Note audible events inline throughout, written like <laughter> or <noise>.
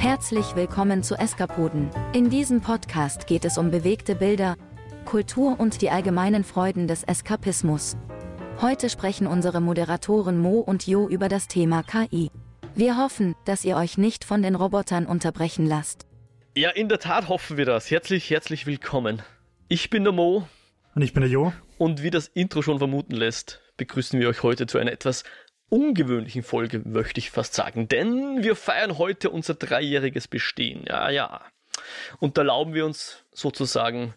Herzlich willkommen zu Eskapoden. In diesem Podcast geht es um bewegte Bilder, Kultur und die allgemeinen Freuden des Eskapismus. Heute sprechen unsere Moderatoren Mo und Jo über das Thema KI. Wir hoffen, dass ihr euch nicht von den Robotern unterbrechen lasst. Ja, in der Tat hoffen wir das. Herzlich, herzlich willkommen. Ich bin der Mo. Und ich bin der Jo. Und wie das Intro schon vermuten lässt, begrüßen wir euch heute zu einer etwas ungewöhnlichen Folge, möchte ich fast sagen. Denn wir feiern heute unser dreijähriges Bestehen. Ja, ja. Und da erlauben wir uns sozusagen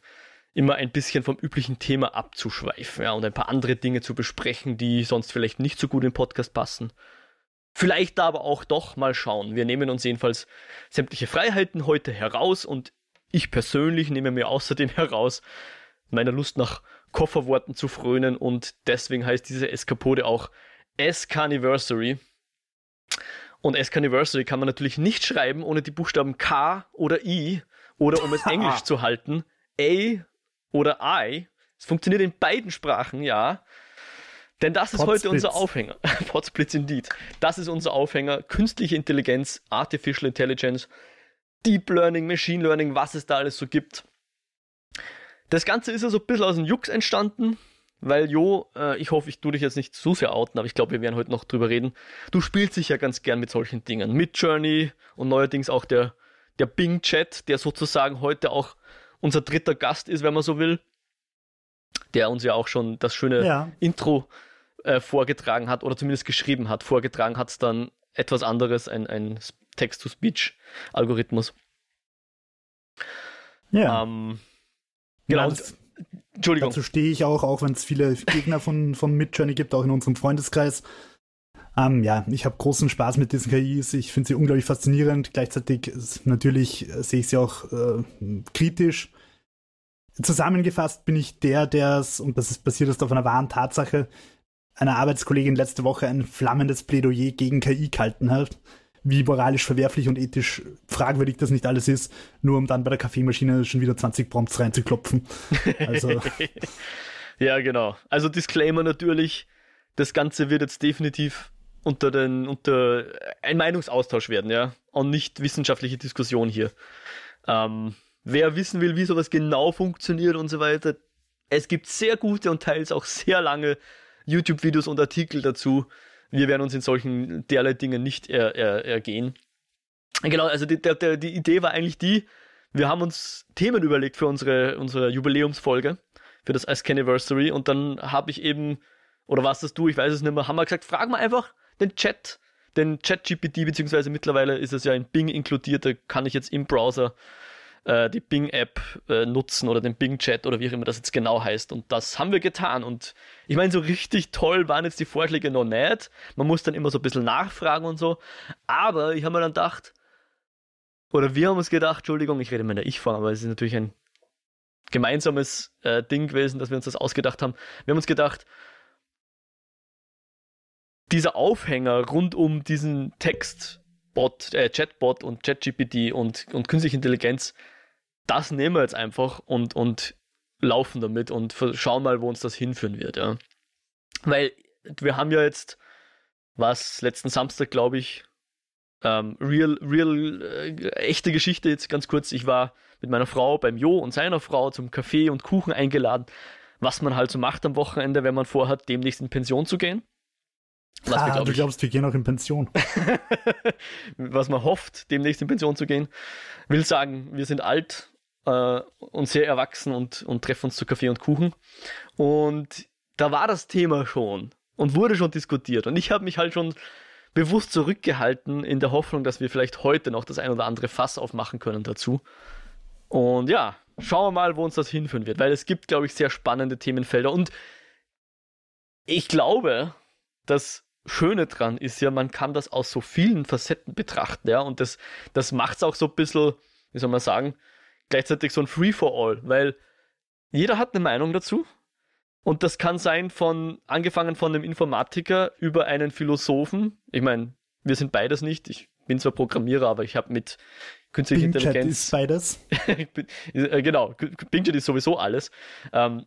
immer ein bisschen vom üblichen Thema abzuschweifen ja, und ein paar andere Dinge zu besprechen, die sonst vielleicht nicht so gut im Podcast passen. Vielleicht aber auch doch mal schauen. Wir nehmen uns jedenfalls sämtliche Freiheiten heute heraus und ich persönlich nehme mir außerdem <laughs> heraus, meiner Lust nach Kofferworten zu frönen und deswegen heißt diese Eskapode auch S-Carniversary. Und S-Carniversary kann man natürlich nicht schreiben ohne die Buchstaben K oder I oder um es <laughs> englisch zu halten, A oder I. Es funktioniert in beiden Sprachen, ja. Denn das ist Potsblitz. heute unser Aufhänger. <laughs> Potsblitz indeed. Das ist unser Aufhänger. Künstliche Intelligenz, Artificial Intelligence, Deep Learning, Machine Learning, was es da alles so gibt. Das Ganze ist ja so ein bisschen aus dem Jux entstanden. Weil Jo, äh, ich hoffe, ich tue dich jetzt nicht zu sehr outen, aber ich glaube, wir werden heute noch drüber reden. Du spielst dich ja ganz gern mit solchen Dingen. Mit Journey und neuerdings auch der, der Bing-Chat, der sozusagen heute auch unser dritter Gast ist, wenn man so will. Der uns ja auch schon das schöne ja. Intro äh, vorgetragen hat oder zumindest geschrieben hat. Vorgetragen hat es dann etwas anderes, ein, ein Text-to-Speech-Algorithmus. Ja. Ähm, genau. Ja, Entschuldigung. Dazu stehe ich auch, auch wenn es viele Gegner von, von Midjourney gibt, auch in unserem Freundeskreis. Ähm, ja, ich habe großen Spaß mit diesen KIs. Ich finde sie unglaublich faszinierend. Gleichzeitig natürlich äh, sehe ich sie auch äh, kritisch. Zusammengefasst bin ich der, der es, und das ist basiert ist auf einer wahren Tatsache, einer Arbeitskollegin letzte Woche ein flammendes Plädoyer gegen KI gehalten hat wie moralisch verwerflich und ethisch fragwürdig das nicht alles ist, nur um dann bei der Kaffeemaschine schon wieder 20 Prompts reinzuklopfen. Also. <laughs> ja, genau. Also Disclaimer natürlich, das Ganze wird jetzt definitiv unter den, unter ein Meinungsaustausch werden, ja. Und nicht wissenschaftliche Diskussion hier. Ähm, wer wissen will, wie sowas genau funktioniert und so weiter, es gibt sehr gute und teils auch sehr lange YouTube-Videos und Artikel dazu wir werden uns in solchen derlei Dingen nicht er, er, ergehen. Genau, also die, der, die Idee war eigentlich die, wir haben uns Themen überlegt für unsere, unsere Jubiläumsfolge, für das Ask Anniversary und dann habe ich eben, oder was das du, ich weiß es nicht mehr, haben wir gesagt, frag mal einfach den Chat, den Chat-GPT, beziehungsweise mittlerweile ist es ja in Bing inkludiert, da kann ich jetzt im Browser äh, die Bing-App äh, nutzen oder den Bing-Chat oder wie auch immer das jetzt genau heißt. Und das haben wir getan. Und ich meine, so richtig toll waren jetzt die Vorschläge noch nicht. Man muss dann immer so ein bisschen nachfragen und so. Aber ich habe mir dann gedacht, oder wir haben uns gedacht, Entschuldigung, ich rede mal in der Ich-Form, aber es ist natürlich ein gemeinsames äh, Ding gewesen, dass wir uns das ausgedacht haben. Wir haben uns gedacht, dieser Aufhänger rund um diesen Textbot, äh, Chatbot und ChatGPT und, und künstliche Intelligenz, das nehmen wir jetzt einfach und, und laufen damit und schauen mal, wo uns das hinführen wird, ja. Weil wir haben ja jetzt, was letzten Samstag, glaube ich, ähm, real, real, äh, echte Geschichte jetzt ganz kurz. Ich war mit meiner Frau beim Jo und seiner Frau zum Kaffee und Kuchen eingeladen, was man halt so macht am Wochenende, wenn man vorhat, demnächst in Pension zu gehen. Was ah, wir, glaub du glaubst, wir gehen auch in Pension. <laughs> was man hofft, demnächst in Pension zu gehen. Will sagen, wir sind alt, äh, und sehr erwachsen und, und treffen uns zu Kaffee und Kuchen. Und da war das Thema schon und wurde schon diskutiert. Und ich habe mich halt schon bewusst zurückgehalten in der Hoffnung, dass wir vielleicht heute noch das ein oder andere Fass aufmachen können dazu. Und ja, schauen wir mal, wo uns das hinführen wird, weil es gibt, glaube ich, sehr spannende Themenfelder. Und ich glaube, das Schöne dran ist ja, man kann das aus so vielen Facetten betrachten, ja, und das, das macht es auch so ein bisschen, wie soll man sagen, gleichzeitig so ein Free-for-all, weil jeder hat eine Meinung dazu. Und das kann sein von, angefangen von einem Informatiker über einen Philosophen. Ich meine, wir sind beides nicht. Ich bin zwar Programmierer, aber ich habe mit künstlicher Bing Intelligenz. ist beides. <laughs> Äh, genau, BingChat ist sowieso alles. Ähm,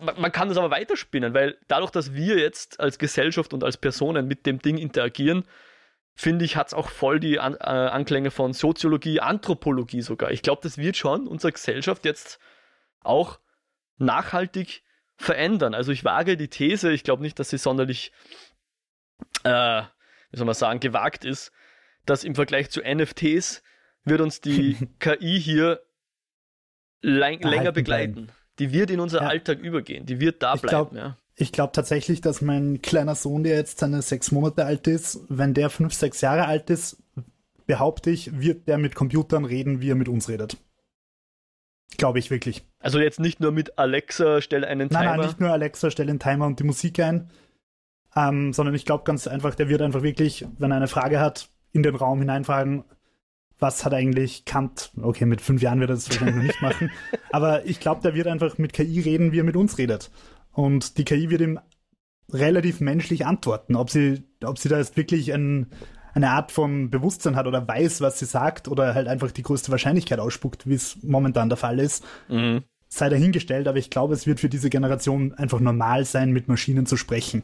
man, man, kann das aber weiterspinnen, weil dadurch, dass wir jetzt als Gesellschaft und als Personen mit dem Ding interagieren, finde ich, hat es auch voll die An äh, Anklänge von Soziologie, Anthropologie sogar. Ich glaube, das wird schon unsere Gesellschaft jetzt auch nachhaltig verändern. Also ich wage die These, ich glaube nicht, dass sie sonderlich, äh, wie soll man sagen, gewagt ist, dass im Vergleich zu NFTs wird uns die <laughs> KI hier länger begleiten. Bleiben. Die wird in unser ja. Alltag übergehen. Die wird da ich bleiben. Glaub, ja. Ich glaube tatsächlich, dass mein kleiner Sohn, der jetzt seine sechs Monate alt ist, wenn der fünf, sechs Jahre alt ist, behaupte ich, wird der mit Computern reden, wie er mit uns redet. Glaube ich wirklich. Also jetzt nicht nur mit Alexa, stell einen Timer. Nein, nein, nicht nur Alexa, stell einen Timer und die Musik ein, ähm, sondern ich glaube ganz einfach, der wird einfach wirklich, wenn er eine Frage hat, in den Raum hineinfragen, was hat eigentlich Kant, okay, mit fünf Jahren wird er das wahrscheinlich noch nicht machen, <laughs> aber ich glaube, der wird einfach mit KI reden, wie er mit uns redet. Und die KI wird ihm relativ menschlich antworten, ob sie, ob sie da jetzt wirklich ein, eine Art von Bewusstsein hat oder weiß, was sie sagt oder halt einfach die größte Wahrscheinlichkeit ausspuckt, wie es momentan der Fall ist, mhm. sei dahingestellt. Aber ich glaube, es wird für diese Generation einfach normal sein, mit Maschinen zu sprechen.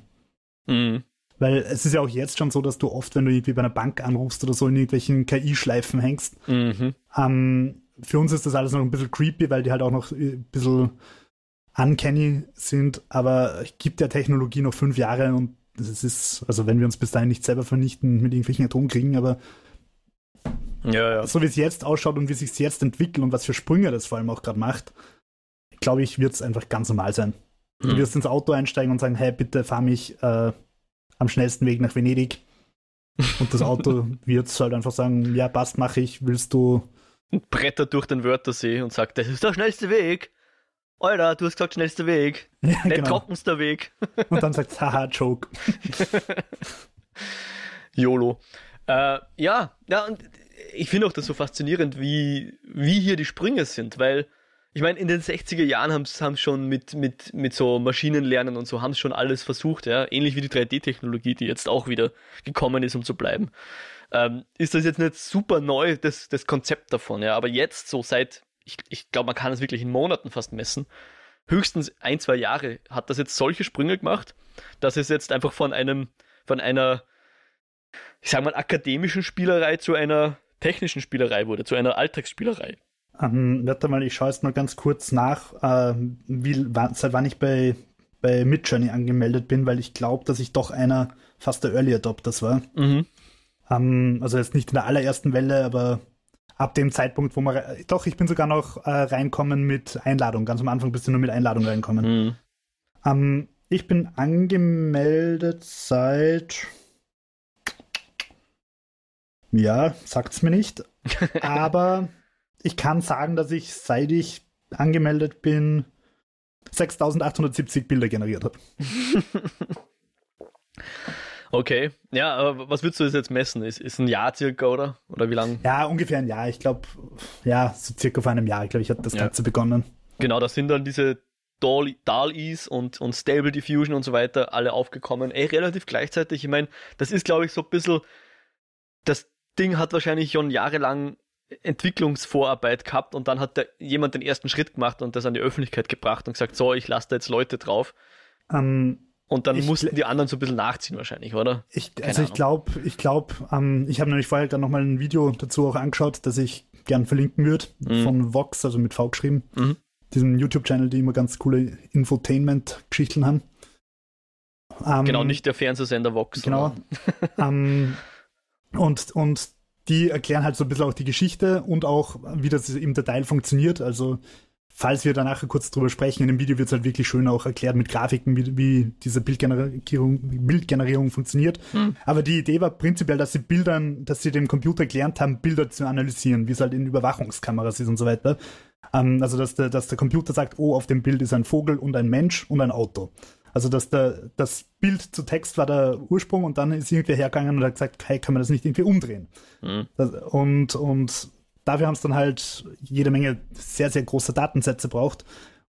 Mhm. Weil es ist ja auch jetzt schon so, dass du oft, wenn du irgendwie bei einer Bank anrufst oder so, in irgendwelchen KI-Schleifen hängst. Mhm. Ähm, für uns ist das alles noch ein bisschen creepy, weil die halt auch noch ein bisschen uncanny sind, aber es gibt der Technologie noch fünf Jahre und es ist, also wenn wir uns bis dahin nicht selber vernichten mit irgendwelchen Atomkriegen, aber ja, ja. so wie es jetzt ausschaut und wie es sich jetzt entwickelt und was für Sprünge das vor allem auch gerade macht, glaube ich, wird es einfach ganz normal sein. Hm. Du wirst ins Auto einsteigen und sagen, hey, bitte fahr mich äh, am schnellsten Weg nach Venedig. Und das Auto <laughs> wird halt einfach sagen, ja, passt, mache ich, willst du... Und brettert durch den Wörthersee und sagt, das ist der schnellste Weg. Alter, du hast gesagt, schnellster Weg. <laughs> Ja, Nicht genau. trockenster Weg. <laughs> Und dann sagt haha, Joke. <laughs> YOLO. Äh, ja, ja, und ich finde auch das so faszinierend, wie, wie hier die Sprünge sind, weil ich meine, in den 60er Jahren haben sie schon mit, mit, mit so Maschinenlernen und so haben schon alles versucht, ja. Ähnlich wie die 3D-Technologie, die jetzt auch wieder gekommen ist, um zu bleiben. Ähm, ist das jetzt nicht super neu, das, das Konzept davon, ja. Aber jetzt, so seit ich, ich glaube, man kann es wirklich in Monaten fast messen. Höchstens ein, zwei Jahre hat das jetzt solche Sprünge gemacht, dass es jetzt einfach von einem, von einer, ich sag mal, akademischen Spielerei zu einer technischen Spielerei wurde, zu einer Alltagsspielerei. Ähm, warte mal, ich schaue jetzt mal ganz kurz nach, äh, wie, seit wann ich bei, bei Midjourney angemeldet bin, weil ich glaube, dass ich doch einer fast der Early Adopters war. Mhm. Ähm, also jetzt nicht in der allerersten Welle, aber ab dem Zeitpunkt, wo man, doch, ich bin sogar noch äh, reinkommen mit Einladung. Ganz am Anfang bist du nur mit Einladung reinkommen. Mhm. Ähm, ich bin angemeldet seit, ja, sagt's mir nicht, <laughs> aber ich kann sagen, dass ich, seit ich angemeldet bin, 6870 Bilder generiert habe. <laughs> Okay, ja, aber was würdest du jetzt messen? Ist, ist ein Jahr circa, oder? Oder wie lange? Ja, ungefähr ein Jahr. Ich glaube, ja, so circa vor einem Jahr, glaube ich, hat das ja. Ganze begonnen. Genau, das sind dann diese DAL-E's und, und Stable Diffusion und so weiter alle aufgekommen. Ey, relativ gleichzeitig. Ich meine, das ist, glaube ich, so ein bisschen, das Ding hat wahrscheinlich schon jahrelang Entwicklungsvorarbeit gehabt und dann hat der, jemand den ersten Schritt gemacht und das an die Öffentlichkeit gebracht und gesagt, so, ich lasse da jetzt Leute drauf. Ähm, und dann ich, mussten die anderen so ein bisschen nachziehen wahrscheinlich, oder? Ich, also ich glaube, ich glaube, ähm, ich habe nämlich vorher dann nochmal ein Video dazu auch angeschaut, das ich gern verlinken würde, mhm. von Vox, also mit V geschrieben. Mhm. Diesem YouTube-Channel, die immer ganz coole Infotainment-Geschichten haben. Ähm, genau, nicht der Fernsehsender Vox. Genau. <laughs> ähm, und, und die erklären halt so ein bisschen auch die Geschichte und auch, wie das im Detail funktioniert. Also falls wir danach kurz drüber sprechen, in dem Video wird es halt wirklich schön auch erklärt mit Grafiken, wie, wie diese Bildgenerierung, Bildgenerierung funktioniert. Mhm. Aber die Idee war prinzipiell, dass sie Bildern, dass sie dem Computer gelernt haben, Bilder zu analysieren, wie es halt in Überwachungskameras ist und so weiter. Ähm, also, dass der, dass der Computer sagt, oh, auf dem Bild ist ein Vogel und ein Mensch und ein Auto. Also, dass der, das Bild zu Text war der Ursprung und dann ist irgendwer hergegangen und hat gesagt, hey, kann man das nicht irgendwie umdrehen? Mhm. Das, und, und Dafür haben es dann halt jede Menge sehr, sehr große Datensätze braucht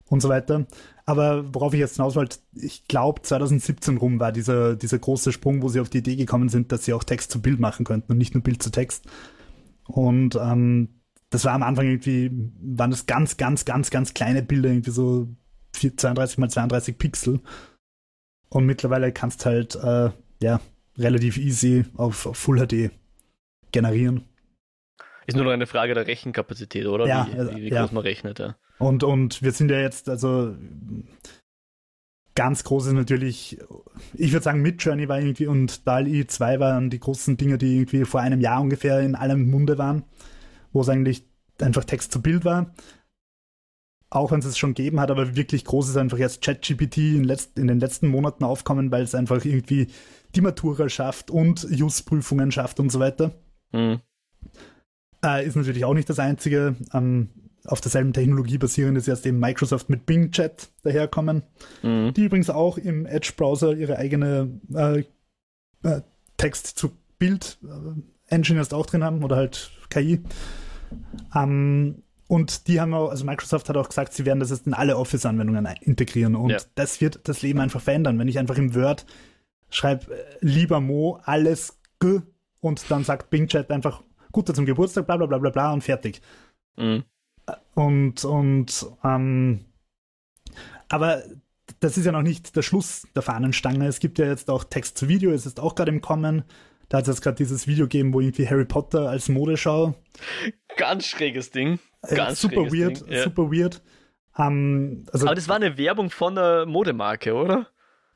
und so weiter. Aber worauf ich jetzt hinaus wollte, ich glaube 2017 rum war dieser, dieser große Sprung, wo sie auf die Idee gekommen sind, dass sie auch Text zu Bild machen könnten und nicht nur Bild zu Text. Und ähm, das war am Anfang irgendwie, waren das ganz, ganz, ganz, ganz kleine Bilder, irgendwie so 32 mal 32 Pixel. Und mittlerweile kannst halt, äh, ja, relativ easy auf, auf Full HD generieren. Ist nur noch eine Frage der Rechenkapazität, oder? Ja, wie, also, wie, wie ja. groß man rechnet, ja. Und, und wir sind ja jetzt, also ganz groß ist natürlich, ich würde sagen, Midjourney war irgendwie und DAL-E 2 waren die großen Dinge, die irgendwie vor einem Jahr ungefähr in allem Munde waren, wo es eigentlich einfach Text zu Bild war. Auch wenn es es schon gegeben hat, aber wirklich groß ist einfach jetzt ChatGPT in, letzt, in den letzten Monaten aufkommen, weil es einfach irgendwie die Matura schafft und Just-Prüfungen schafft und so weiter. Mhm. Äh, ist natürlich auch nicht das einzige. Ähm, auf derselben Technologie basierend ist jetzt eben Microsoft mit Bing Chat daherkommen, Mhm. die übrigens auch im Edge-Browser ihre eigene äh, äh, Text-zu-Bild-Engine jetzt auch drin haben oder halt KI. Ähm, und die haben auch, also Microsoft hat auch gesagt, sie werden das jetzt in alle Office-Anwendungen integrieren und Ja. das wird das Leben einfach verändern. Wenn ich einfach im Word schreibe, äh, lieber Mo, alles G und dann sagt Bing Chat einfach, guter zum Geburtstag, bla bla bla bla bla und fertig. Mhm. Und, und, ähm, aber das ist ja noch nicht der Schluss der Fahnenstange. Es gibt ja jetzt auch Text zu Video, es ist auch gerade im Kommen. Da hat es jetzt gerade dieses Video gegeben, wo irgendwie Harry Potter als Modeschau. Ganz schräges Ding. Äh, Ganz super schräges weird, Ding, ja. super weird. Ähm, also, Aber das war eine Werbung von einer Modemarke, oder?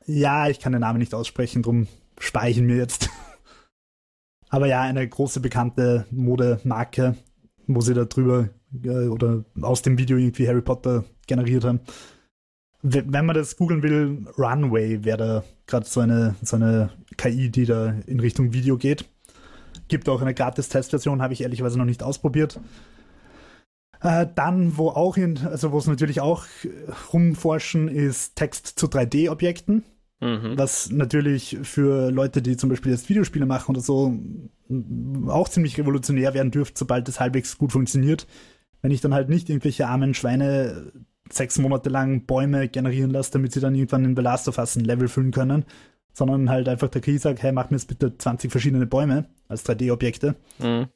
ja, ich kann den Namen nicht aussprechen, drum spare ich ihn mir jetzt. <laughs> Aber ja, eine große bekannte Modemarke, wo sie da drüber äh, oder aus dem Video irgendwie Harry Potter generiert haben. Wenn man das googeln will, Runway wäre da gerade so eine, so eine KI, die da in Richtung Video geht. Gibt auch eine Gratis-Testversion, habe ich ehrlicherweise noch nicht ausprobiert. Äh, dann, wo auch in, also wo es natürlich auch rumforschen, ist Text zu 3D-Objekten Mhm. was natürlich für Leute, die zum Beispiel jetzt Videospiele machen oder so, auch ziemlich revolutionär werden dürfte, sobald es halbwegs gut funktioniert. Wenn ich dann halt nicht irgendwelche armen Schweine sechs Monate lang Bäume generieren lasse, damit sie dann irgendwann in The Last of Us ein Level füllen können, sondern halt einfach der KI sagt, hey, mach mir jetzt bitte 20 verschiedene Bäume als 3D-Objekte. Mhm.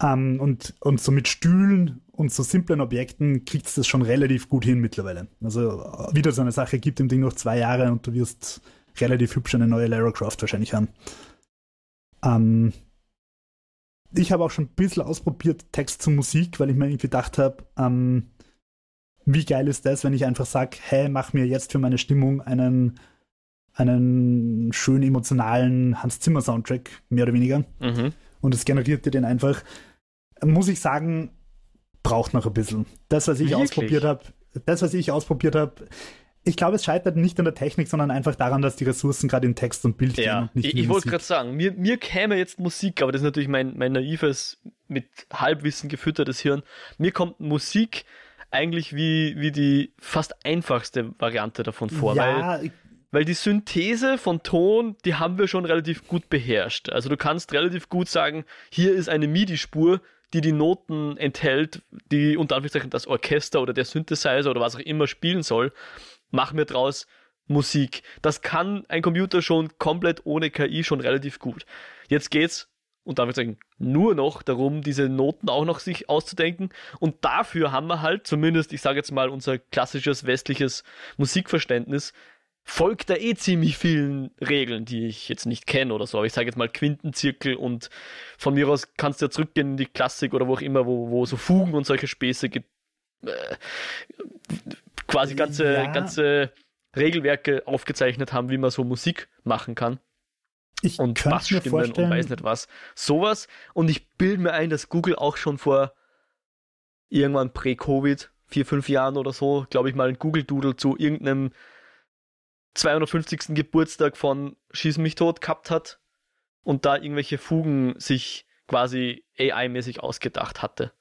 Ähm, und, und so mit Stühlen und so simplen Objekten kriegt es das schon relativ gut hin mittlerweile. Also äh, wieder so eine Sache, gibt dem Ding noch zwei Jahre und du wirst relativ hübsch eine neue Lara Croft wahrscheinlich haben. Ähm, ich habe auch schon ein bisschen ausprobiert Text zu Musik, weil ich mir irgendwie gedacht habe, ähm, wie geil ist das, wenn ich einfach sage, hey, mach mir jetzt für meine Stimmung einen, einen schön emotionalen Hans Zimmer Soundtrack, mehr oder weniger Mhm. und es generiert dir den einfach. Muss ich sagen, braucht noch ein bisschen. Das, was ich Wirklich? ausprobiert habe, das, was ich ausprobiert habe, ich glaube, es scheitert nicht an der Technik, sondern einfach daran, dass die Ressourcen gerade in Text und Bild gehen Ja, nicht ich, ich wollte gerade sagen, mir, mir käme jetzt Musik, aber das ist natürlich mein, mein naives, mit Halbwissen gefüttertes Hirn. Mir kommt Musik eigentlich wie, wie die fast einfachste Variante davon vor, weil, ja, weil die Synthese von Ton, die haben wir schon relativ gut beherrscht. Also du kannst relativ gut sagen, hier ist eine MIDI-Spur, die die Noten enthält, die unter Anführungszeichen das Orchester oder der Synthesizer oder was auch immer spielen soll. Mach mir draus Musik. Das kann ein Computer schon komplett ohne KI schon relativ gut. Jetzt geht's unter Anführungszeichen nur noch darum, diese Noten auch noch sich auszudenken. Und dafür haben wir halt, zumindest, ich sage jetzt mal, unser klassisches westliches Musikverständnis, folgt da eh ziemlich vielen Regeln, die ich jetzt nicht kenne oder so. Aber ich sage jetzt mal Quintenzirkel und von mir aus kannst du ja zurückgehen in die Klassik oder wo auch immer, wo, wo so Fugen und solche Späße gibt. Äh, quasi ganze, Ja. ganze Regelwerke aufgezeichnet haben, wie man so Musik machen kann ich und Bassstimmen und weiß nicht was. Sowas. Und ich bilde mir ein, dass Google auch schon vor irgendwann prä-Covid, vier, fünf Jahren oder so, glaube ich mal, ein Google Doodle zu irgendeinem 250. Geburtstag von Schieß mich tot gehabt hat und da irgendwelche Fugen sich quasi AI-mäßig ausgedacht hatte.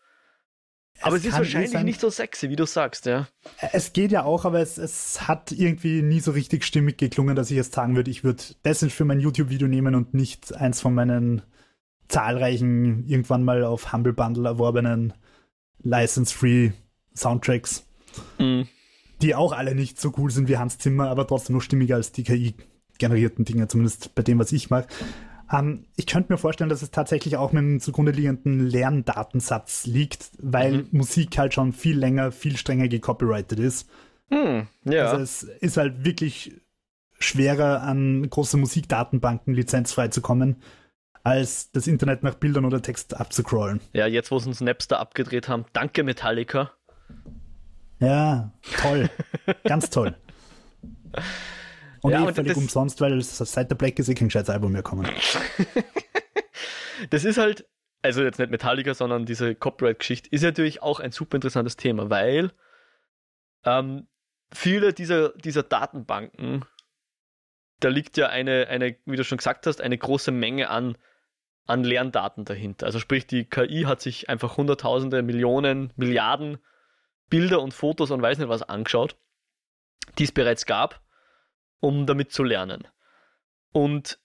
Aber es, ist wahrscheinlich sein- nicht so sexy, wie du sagst, ja. Es geht ja auch, aber es, es hat irgendwie nie so richtig stimmig geklungen, dass ich jetzt sagen würde, ich würde das für mein YouTube-Video nehmen und nicht eins von meinen zahlreichen, irgendwann mal auf Humble Bundle erworbenen License-Free Soundtracks, Mhm. Die auch alle nicht so cool sind wie Hans Zimmer, aber trotzdem noch stimmiger als die KI-generierten Dinge, zumindest bei dem, was ich mache. Ähm, ich könnte mir vorstellen, dass es tatsächlich auch mit dem zugrunde liegenden Lerndatensatz liegt, weil Mhm. Musik halt schon viel länger, viel strenger gecopyrighted ist. Hm, ja. Also es ist halt wirklich schwerer an große Musikdatenbanken lizenzfrei zu kommen, als das Internet nach Bildern oder Text abzucrollen. Ja, jetzt wo sie uns Napster abgedreht haben, danke Metallica. Ja, toll. Ganz toll. Und ja, eh völlig das, umsonst, weil seit der Black ist eh kein gescheites Album mehr kommen. das ist halt, also jetzt nicht Metallica, sondern diese Copyright-Geschichte, ist natürlich auch ein super interessantes Thema, weil ähm, viele dieser, dieser Datenbanken, da liegt ja eine, eine, wie du schon gesagt hast, eine große Menge an, an Lerndaten dahinter. Also sprich, die KI hat sich einfach hunderttausende, Millionen, Milliarden Bilder und Fotos und weiß nicht was angeschaut, die es bereits gab, um damit zu lernen. Und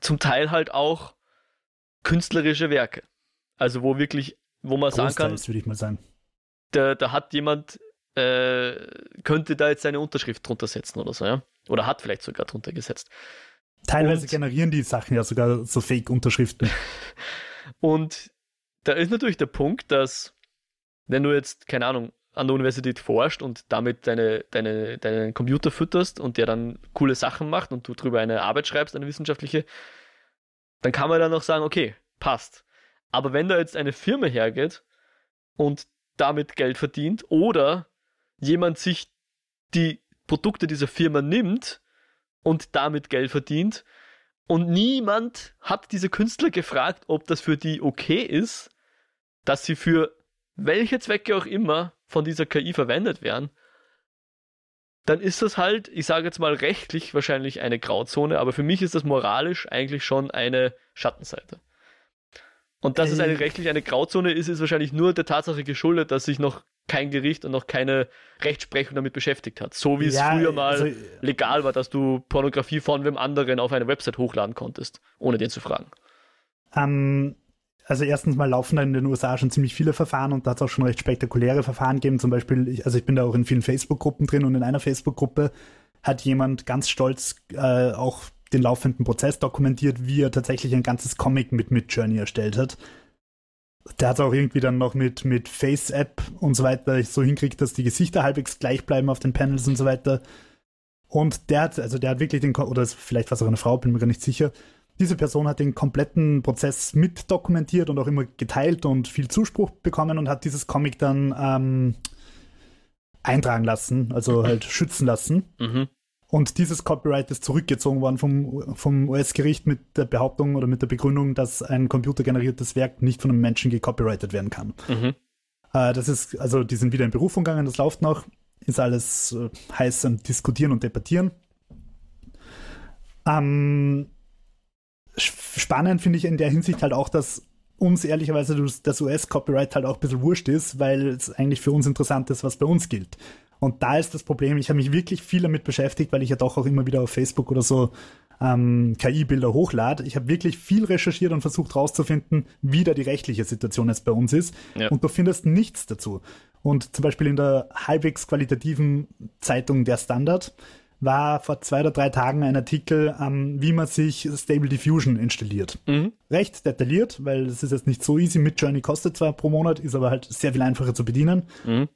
zum Teil halt auch künstlerische Werke. Also wo wirklich, wo man Großteils, sagen kann, würde ich mal sagen. Da, da hat jemand, äh, könnte da jetzt seine Unterschrift drunter setzen oder so, ja? Oder hat vielleicht sogar drunter gesetzt. Teilweise und, generieren die Sachen ja sogar so Fake-Unterschriften. <laughs> und da ist natürlich der Punkt, dass wenn du jetzt, keine Ahnung, an der Universität forscht und damit deine, deine, deinen Computer fütterst und der dann coole Sachen macht und du darüber eine Arbeit schreibst, eine wissenschaftliche, dann kann man dann auch sagen, okay, passt. Aber wenn da jetzt eine Firma hergeht und damit Geld verdient oder jemand sich die Produkte dieser Firma nimmt und damit Geld verdient und niemand hat diese Künstler gefragt, ob das für die okay ist, dass sie für welche Zwecke auch immer von dieser KI verwendet werden, dann ist das halt, ich sage jetzt mal rechtlich wahrscheinlich eine Grauzone, aber für mich ist das moralisch eigentlich schon eine Schattenseite. Und dass es eine äh. rechtlich eine Grauzone ist, ist wahrscheinlich nur der Tatsache geschuldet, dass sich noch kein Gericht und noch keine Rechtsprechung damit beschäftigt hat. So wie es ja, früher mal also, legal war, dass du Pornografie von wem anderen auf eine Website hochladen konntest, ohne den zu fragen. Ähm, also erstens mal laufen da in den USA schon ziemlich viele Verfahren und da hat es auch schon recht spektakuläre Verfahren gegeben. Zum Beispiel, ich, also ich bin da auch in vielen Facebook-Gruppen drin und in einer Facebook-Gruppe hat jemand ganz stolz äh, auch den laufenden Prozess dokumentiert, wie er tatsächlich ein ganzes Comic mit Midjourney erstellt hat. Der hat es auch irgendwie dann noch mit, mit Face-App und so weiter so hinkriegt, dass die Gesichter halbwegs gleich bleiben auf den Panels und so weiter. Und der hat, also der hat wirklich den, oder vielleicht war es auch eine Frau, bin mir gar nicht sicher, diese Person hat den kompletten Prozess mit dokumentiert und auch immer geteilt und viel Zuspruch bekommen und hat dieses Comic dann ähm, eintragen lassen, also halt schützen lassen. Mhm. Und dieses Copyright ist zurückgezogen worden vom, vom US-Gericht mit der Behauptung oder mit der Begründung, dass ein computergeneriertes Werk nicht von einem Menschen gecopyrightet werden kann. Mhm. Äh, das ist, also die sind wieder in Berufung gegangen, das läuft noch, ist alles äh, heiß am Diskutieren und Debattieren. Ähm, spannend finde ich in der Hinsicht halt auch, dass uns ehrlicherweise das US-Copyright halt auch ein bisschen wurscht ist, weil es eigentlich für uns interessant ist, was bei uns gilt. Und da ist das Problem, ich habe mich wirklich viel damit beschäftigt, weil ich ja doch auch immer wieder auf Facebook oder so ähm, KI-Bilder hochlade. Ich habe wirklich viel recherchiert und versucht herauszufinden, wie da die rechtliche Situation jetzt bei uns ist. Ja. Und du findest nichts dazu. Und zum Beispiel in der halbwegs qualitativen Zeitung Der Standard war vor zwei oder drei Tagen ein Artikel, ähm, wie man sich Stable Diffusion installiert. Mhm. Recht detailliert, weil es ist jetzt nicht so easy. Mit Journey kostet zwar pro Monat, ist aber halt sehr viel einfacher zu bedienen. Mhm.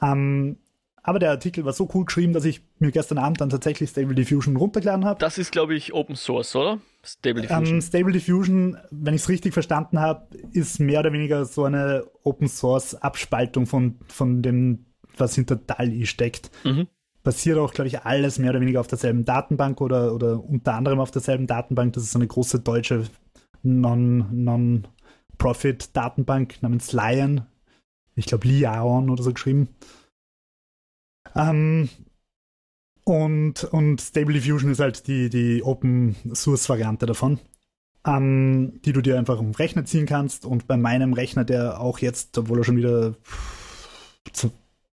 Ähm, aber der Artikel war so cool geschrieben, dass ich mir gestern Abend dann tatsächlich Stable Diffusion runtergeladen habe. Das ist, glaube ich, Open Source, oder? Stable ähm, Diffusion. Ähm, Stable Diffusion, wenn ich es richtig verstanden habe, ist mehr oder weniger so eine Open Source Abspaltung von, von dem, was hinter DALI steckt. Mhm basiert auch, glaube ich, alles mehr oder weniger auf derselben Datenbank oder, oder unter anderem auf derselben Datenbank. Das ist eine große deutsche Non-Profit-Datenbank non namens Lion. Ich glaube, Liaon oder so geschrieben. Ähm, und, und Stable Diffusion ist halt die, die Open-Source-Variante davon, ähm, die du dir einfach im Rechner ziehen kannst. Und bei meinem Rechner, der auch jetzt, obwohl er schon wieder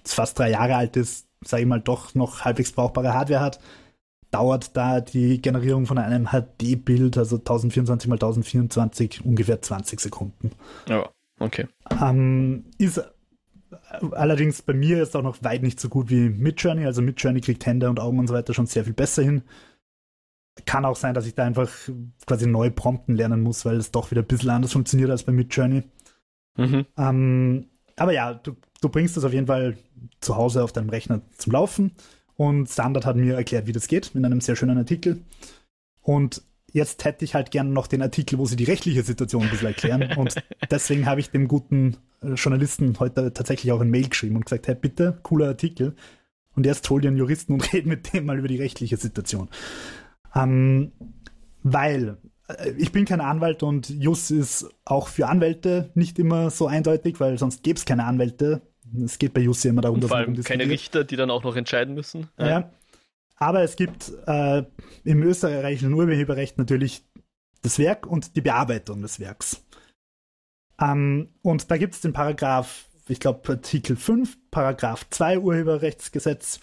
fast drei Jahre alt ist, sage ich mal, doch noch halbwegs brauchbare Hardware hat, dauert da die Generierung von einem HD-Bild, also 1024 x 1024, ungefähr 20 Sekunden. Ja, okay. Ähm, ist allerdings bei mir ist auch noch weit nicht so gut wie Midjourney. Also Midjourney kriegt Hände und Augen und so weiter schon sehr viel besser hin. Kann auch sein, dass ich da einfach quasi neu prompten lernen muss, weil es doch wieder ein bisschen anders funktioniert als bei Midjourney. Mhm. Ähm, aber ja, du, du bringst das auf jeden Fall zu Hause auf deinem Rechner zum Laufen Und Standard hat mir erklärt, wie das geht, in einem sehr schönen Artikel. Und jetzt hätte ich halt gerne noch den Artikel, wo sie die rechtliche Situation ein bisschen erklären. Und <laughs> deswegen habe ich dem guten äh, Journalisten heute tatsächlich auch ein Mail geschrieben und gesagt, hey, bitte, cooler Artikel. Und erst hol dir einen Juristen und <laughs> red mit dem mal über die rechtliche Situation. Ähm, weil ich bin kein Anwalt und Jus ist auch für Anwälte nicht immer so eindeutig, weil sonst gäbe es keine Anwälte. Es geht bei Jus immer darum, und vor allem keine Richter, die dann auch noch entscheiden müssen. Ja. ja. Aber es gibt äh, im österreichischen Urheberrecht natürlich das Werk und die Bearbeitung des Werks. Ähm, und da gibt es den Paragraph, ich glaube Artikel 5, Paragraph 2 Urheberrechtsgesetz,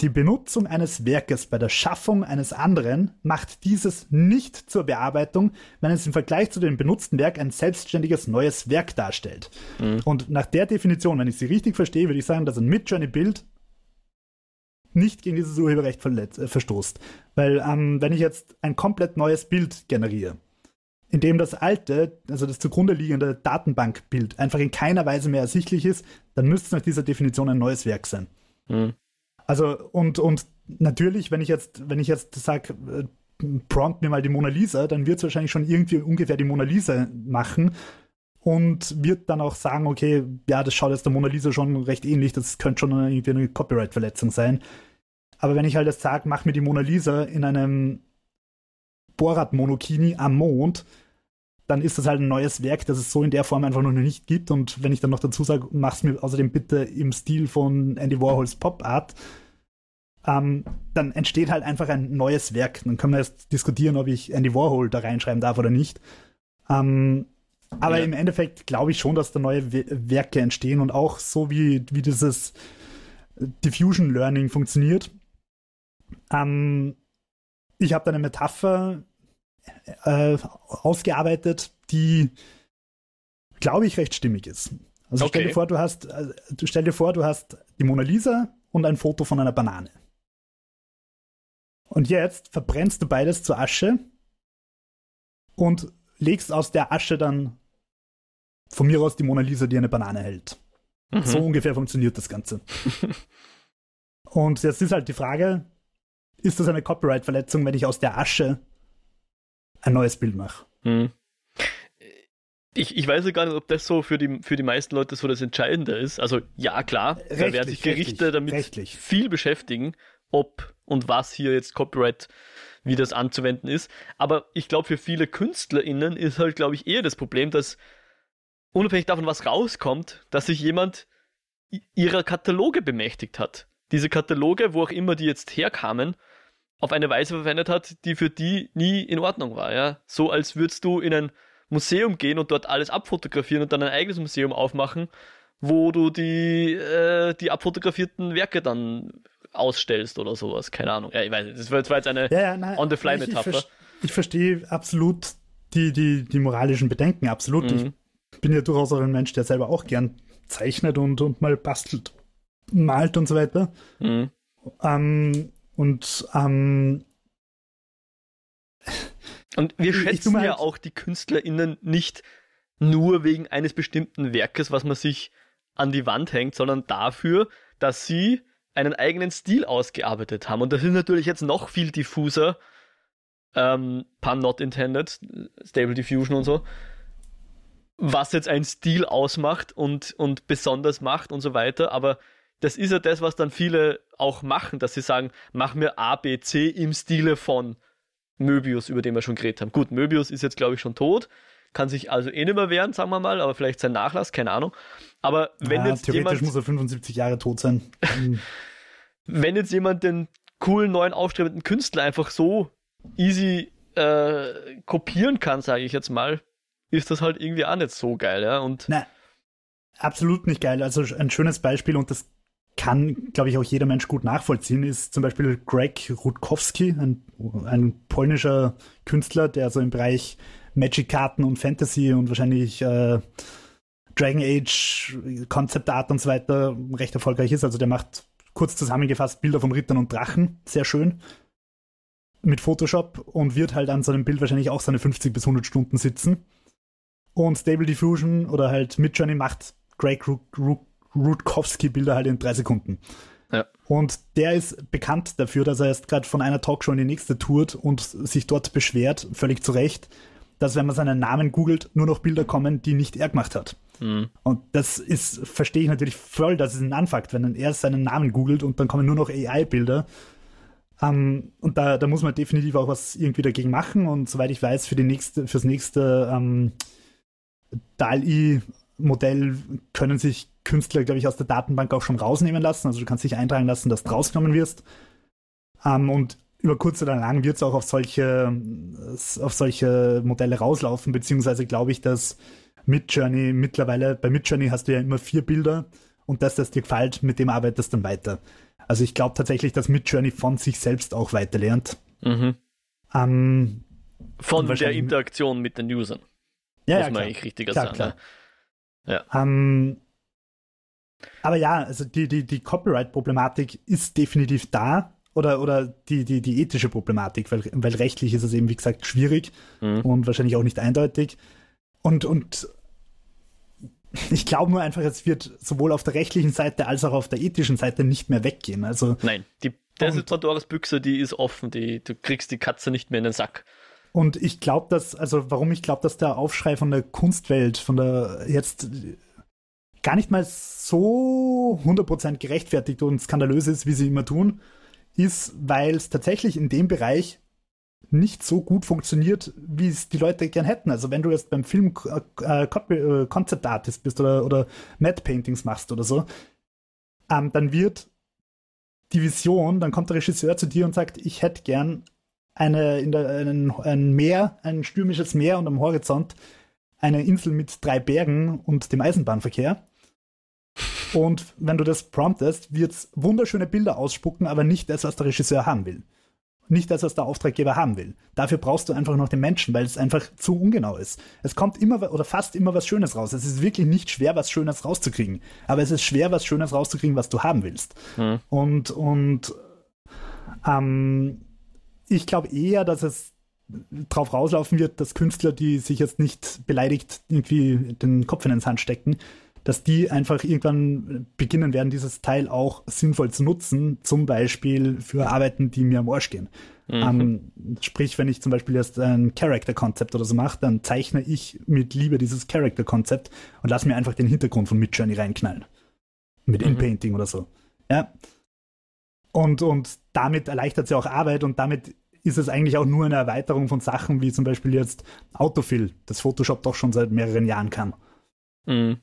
die Benutzung eines Werkes bei der Schaffung eines anderen macht dieses nicht zur Bearbeitung, wenn es im Vergleich zu dem benutzten Werk ein selbstständiges neues Werk darstellt. Mhm. Und nach der Definition, wenn ich sie richtig verstehe, würde ich sagen, dass ein Midjourney-Bild nicht gegen dieses Urheberrecht äh, verstoßt. Weil ähm, wenn ich jetzt ein komplett neues Bild generiere, in dem das alte, also das zugrunde liegende Datenbankbild einfach in keiner Weise mehr ersichtlich ist, dann müsste es nach dieser Definition ein neues Werk sein. Mhm. Also, und, und natürlich, wenn ich jetzt, wenn ich jetzt sage, äh, prompt mir mal die Mona Lisa, dann wird es wahrscheinlich schon irgendwie ungefähr die Mona Lisa machen und wird dann auch sagen, okay, ja, das schaut jetzt der Mona Lisa schon recht ähnlich, das könnte schon irgendwie eine Copyright-Verletzung sein. Aber wenn ich halt jetzt sage, mach mir die Mona Lisa in einem Borat-Monokini am Mond, dann ist das halt ein neues Werk, das es so in der Form einfach noch nicht gibt. Und wenn ich dann noch dazu sage, mach's mir außerdem bitte im Stil von Andy Warhols Pop Art, ähm, dann entsteht halt einfach ein neues Werk. Dann können wir jetzt diskutieren, ob ich Andy Warhol da reinschreiben darf oder nicht. Ähm, aber ja. im Endeffekt glaube ich schon, dass da neue Werke entstehen und auch so wie, wie dieses Diffusion Learning funktioniert. Ähm, ich habe da eine Metapher äh, ausgearbeitet, die, glaube ich, recht stimmig ist. Also okay. stell dir vor, du hast, äh, stell dir vor, du hast die Mona Lisa und ein Foto von einer Banane. Und jetzt verbrennst du beides zur Asche und legst aus der Asche dann von mir aus die Mona Lisa, die eine Banane hält. Mhm. So ungefähr funktioniert das Ganze. <laughs> und jetzt ist halt die Frage, ist das eine Copyright-Verletzung, wenn ich aus der Asche ein neues Bild mache. Hm. Ich, ich weiß ja gar nicht, ob das so für die, für die meisten Leute so das Entscheidende ist. Also ja, klar, rechtlich, da werden sich Gerichte rechtlich, damit rechtlich. viel beschäftigen, ob und was hier jetzt Copyright, wie das anzuwenden ist. Aber ich glaube, für viele KünstlerInnen ist halt, glaube ich, eher das Problem, dass unabhängig davon, was rauskommt, dass sich jemand ihrer Kataloge bemächtigt hat. Diese Kataloge, wo auch immer die jetzt herkamen, auf eine Weise verwendet hat, die für die nie in Ordnung war. Ja? So als würdest du in ein Museum gehen und dort alles abfotografieren und dann ein eigenes Museum aufmachen, wo du die, äh, die abfotografierten Werke dann ausstellst oder sowas. Keine Ahnung. Ja, ich weiß nicht. Das war jetzt eine ja, ja, On-the-Fly-Metapher. Ich, ich, ich, verstehe absolut die, die, die moralischen Bedenken, absolut. Mhm. Ich bin ja durchaus auch ein Mensch, der selber auch gern zeichnet und, und mal bastelt, malt und so weiter. Mhm. Ähm, und ähm, und wir schätzen ja halt auch die KünstlerInnen nicht nur wegen eines bestimmten Werkes, was man sich an die Wand hängt, sondern dafür, dass sie einen eigenen Stil ausgearbeitet haben. Und das ist natürlich jetzt noch viel diffuser, ähm, pun not intended, Stable Diffusion und so, was jetzt ein Stil ausmacht und, und besonders macht und so weiter. Aber das ist ja das, was dann viele auch machen, dass sie sagen, mach mir A, B, C im Stile von Möbius, über den wir schon geredet haben. Gut, Möbius ist jetzt, glaube ich, schon tot, kann sich also eh nicht mehr wehren, sagen wir mal, aber vielleicht sein Nachlass, keine Ahnung. Aber wenn ja, jetzt theoretisch jemand, muss er 75 Jahre tot sein. <laughs> wenn jetzt jemand den coolen neuen aufstrebenden Künstler einfach so easy äh, kopieren kann, sage ich jetzt mal, ist das halt irgendwie auch nicht so geil, ja. Und Na, absolut nicht geil. Also ein schönes Beispiel und das kann, glaube ich, auch jeder Mensch gut nachvollziehen, ist zum Beispiel Greg Rutkowski, ein, ein polnischer Künstler, der so im Bereich Magic-Karten und Fantasy und wahrscheinlich äh, Dragon Age, Concept Art und so weiter recht erfolgreich ist. Also der macht kurz zusammengefasst Bilder von Rittern und Drachen, sehr schön, mit Photoshop und wird halt an seinem Bild wahrscheinlich auch seine 50 bis 100 Stunden sitzen. Und Stable Diffusion oder halt Midjourney macht Greg Rutkowski Rutkowski-Bilder halt in drei Sekunden. Ja. Und der ist bekannt dafür, dass er erst gerade von einer Talkshow in die nächste tourt und sich dort beschwert, völlig zu Recht, dass wenn man seinen Namen googelt, nur noch Bilder kommen, die nicht er gemacht hat. Mhm. Und das ist, verstehe ich natürlich voll, dass es ein Anfakt, wenn er seinen Namen googelt und dann kommen nur noch AI-Bilder. Ähm, und da, da muss man definitiv auch was irgendwie dagegen machen. Und soweit ich weiß, für die nächste, fürs nächste ähm, DALI-Modell können sich Künstler, glaube ich, aus der Datenbank auch schon rausnehmen lassen. Also du kannst dich eintragen lassen, dass du rausgenommen wirst. Ähm, und über kurz oder lang wird es auch auf solche, auf solche Modelle rauslaufen, beziehungsweise glaube ich, dass Midjourney mittlerweile, bei Midjourney hast du ja immer vier Bilder und das, das dir gefällt, mit dem arbeitest du dann weiter. Also ich glaube tatsächlich, dass Midjourney von sich selbst auch weiter lernt. Mhm. Ähm, von der Interaktion mit den Usern. Ja, muss ja, man klar. eigentlich richtiger klar, sagen. Klar. Ja. Ähm, aber ja, also die, die, die Copyright-Problematik ist definitiv da. Oder, oder die, die, die ethische Problematik, weil, weil rechtlich ist es eben, wie gesagt, schwierig mhm. und wahrscheinlich auch nicht eindeutig. Und, und ich glaube nur einfach, es wird sowohl auf der rechtlichen Seite als auch auf der ethischen Seite nicht mehr weggehen. Also, Nein, die, das ist Pandoras Büchse, die ist offen, die, du kriegst die Katze nicht mehr in den Sack. Und ich glaube, dass, also warum ich glaube, dass der Aufschrei von der Kunstwelt, von der jetzt gar nicht mal so 100% gerechtfertigt und skandalös ist, wie sie immer tun, ist, weil es tatsächlich in dem Bereich nicht so gut funktioniert, wie es die Leute gern hätten. Also wenn du jetzt beim Film äh, äh, Concept Artist bist oder, oder Matte Paintings machst oder so, ähm, dann wird die Vision, dann kommt der Regisseur zu dir und sagt, ich hätte gern eine, in der, einen, ein Meer, ein stürmisches Meer und am Horizont eine Insel mit drei Bergen und dem Eisenbahnverkehr. Und wenn du das promptest, wird es wunderschöne Bilder ausspucken, aber nicht das, was der Regisseur haben will. Nicht das, was der Auftraggeber haben will. Dafür brauchst du einfach noch den Menschen, weil es einfach zu ungenau ist. Es kommt immer oder fast immer was Schönes raus. Es ist wirklich nicht schwer, was Schönes rauszukriegen. Aber es ist schwer, was Schönes rauszukriegen, was du haben willst. Mhm. Und, und ähm, ich glaube eher, dass es drauf rauslaufen wird, dass Künstler, die sich jetzt nicht beleidigt irgendwie den Kopf in den Sand stecken, dass die einfach irgendwann beginnen werden, dieses Teil auch sinnvoll zu nutzen, zum Beispiel für Arbeiten, die mir am Arsch gehen. Mhm. Ähm, sprich, wenn ich zum Beispiel jetzt ein Character-Konzept oder so mache, dann zeichne ich mit Liebe dieses Character-Konzept und lasse mir einfach den Hintergrund von Midjourney reinknallen. Mit mhm. In-Painting oder so. Ja. Und, und damit erleichtert sie auch Arbeit und damit ist es eigentlich auch nur eine Erweiterung von Sachen, wie zum Beispiel jetzt Autofill, das Photoshop doch schon seit mehreren Jahren kann. Mhm.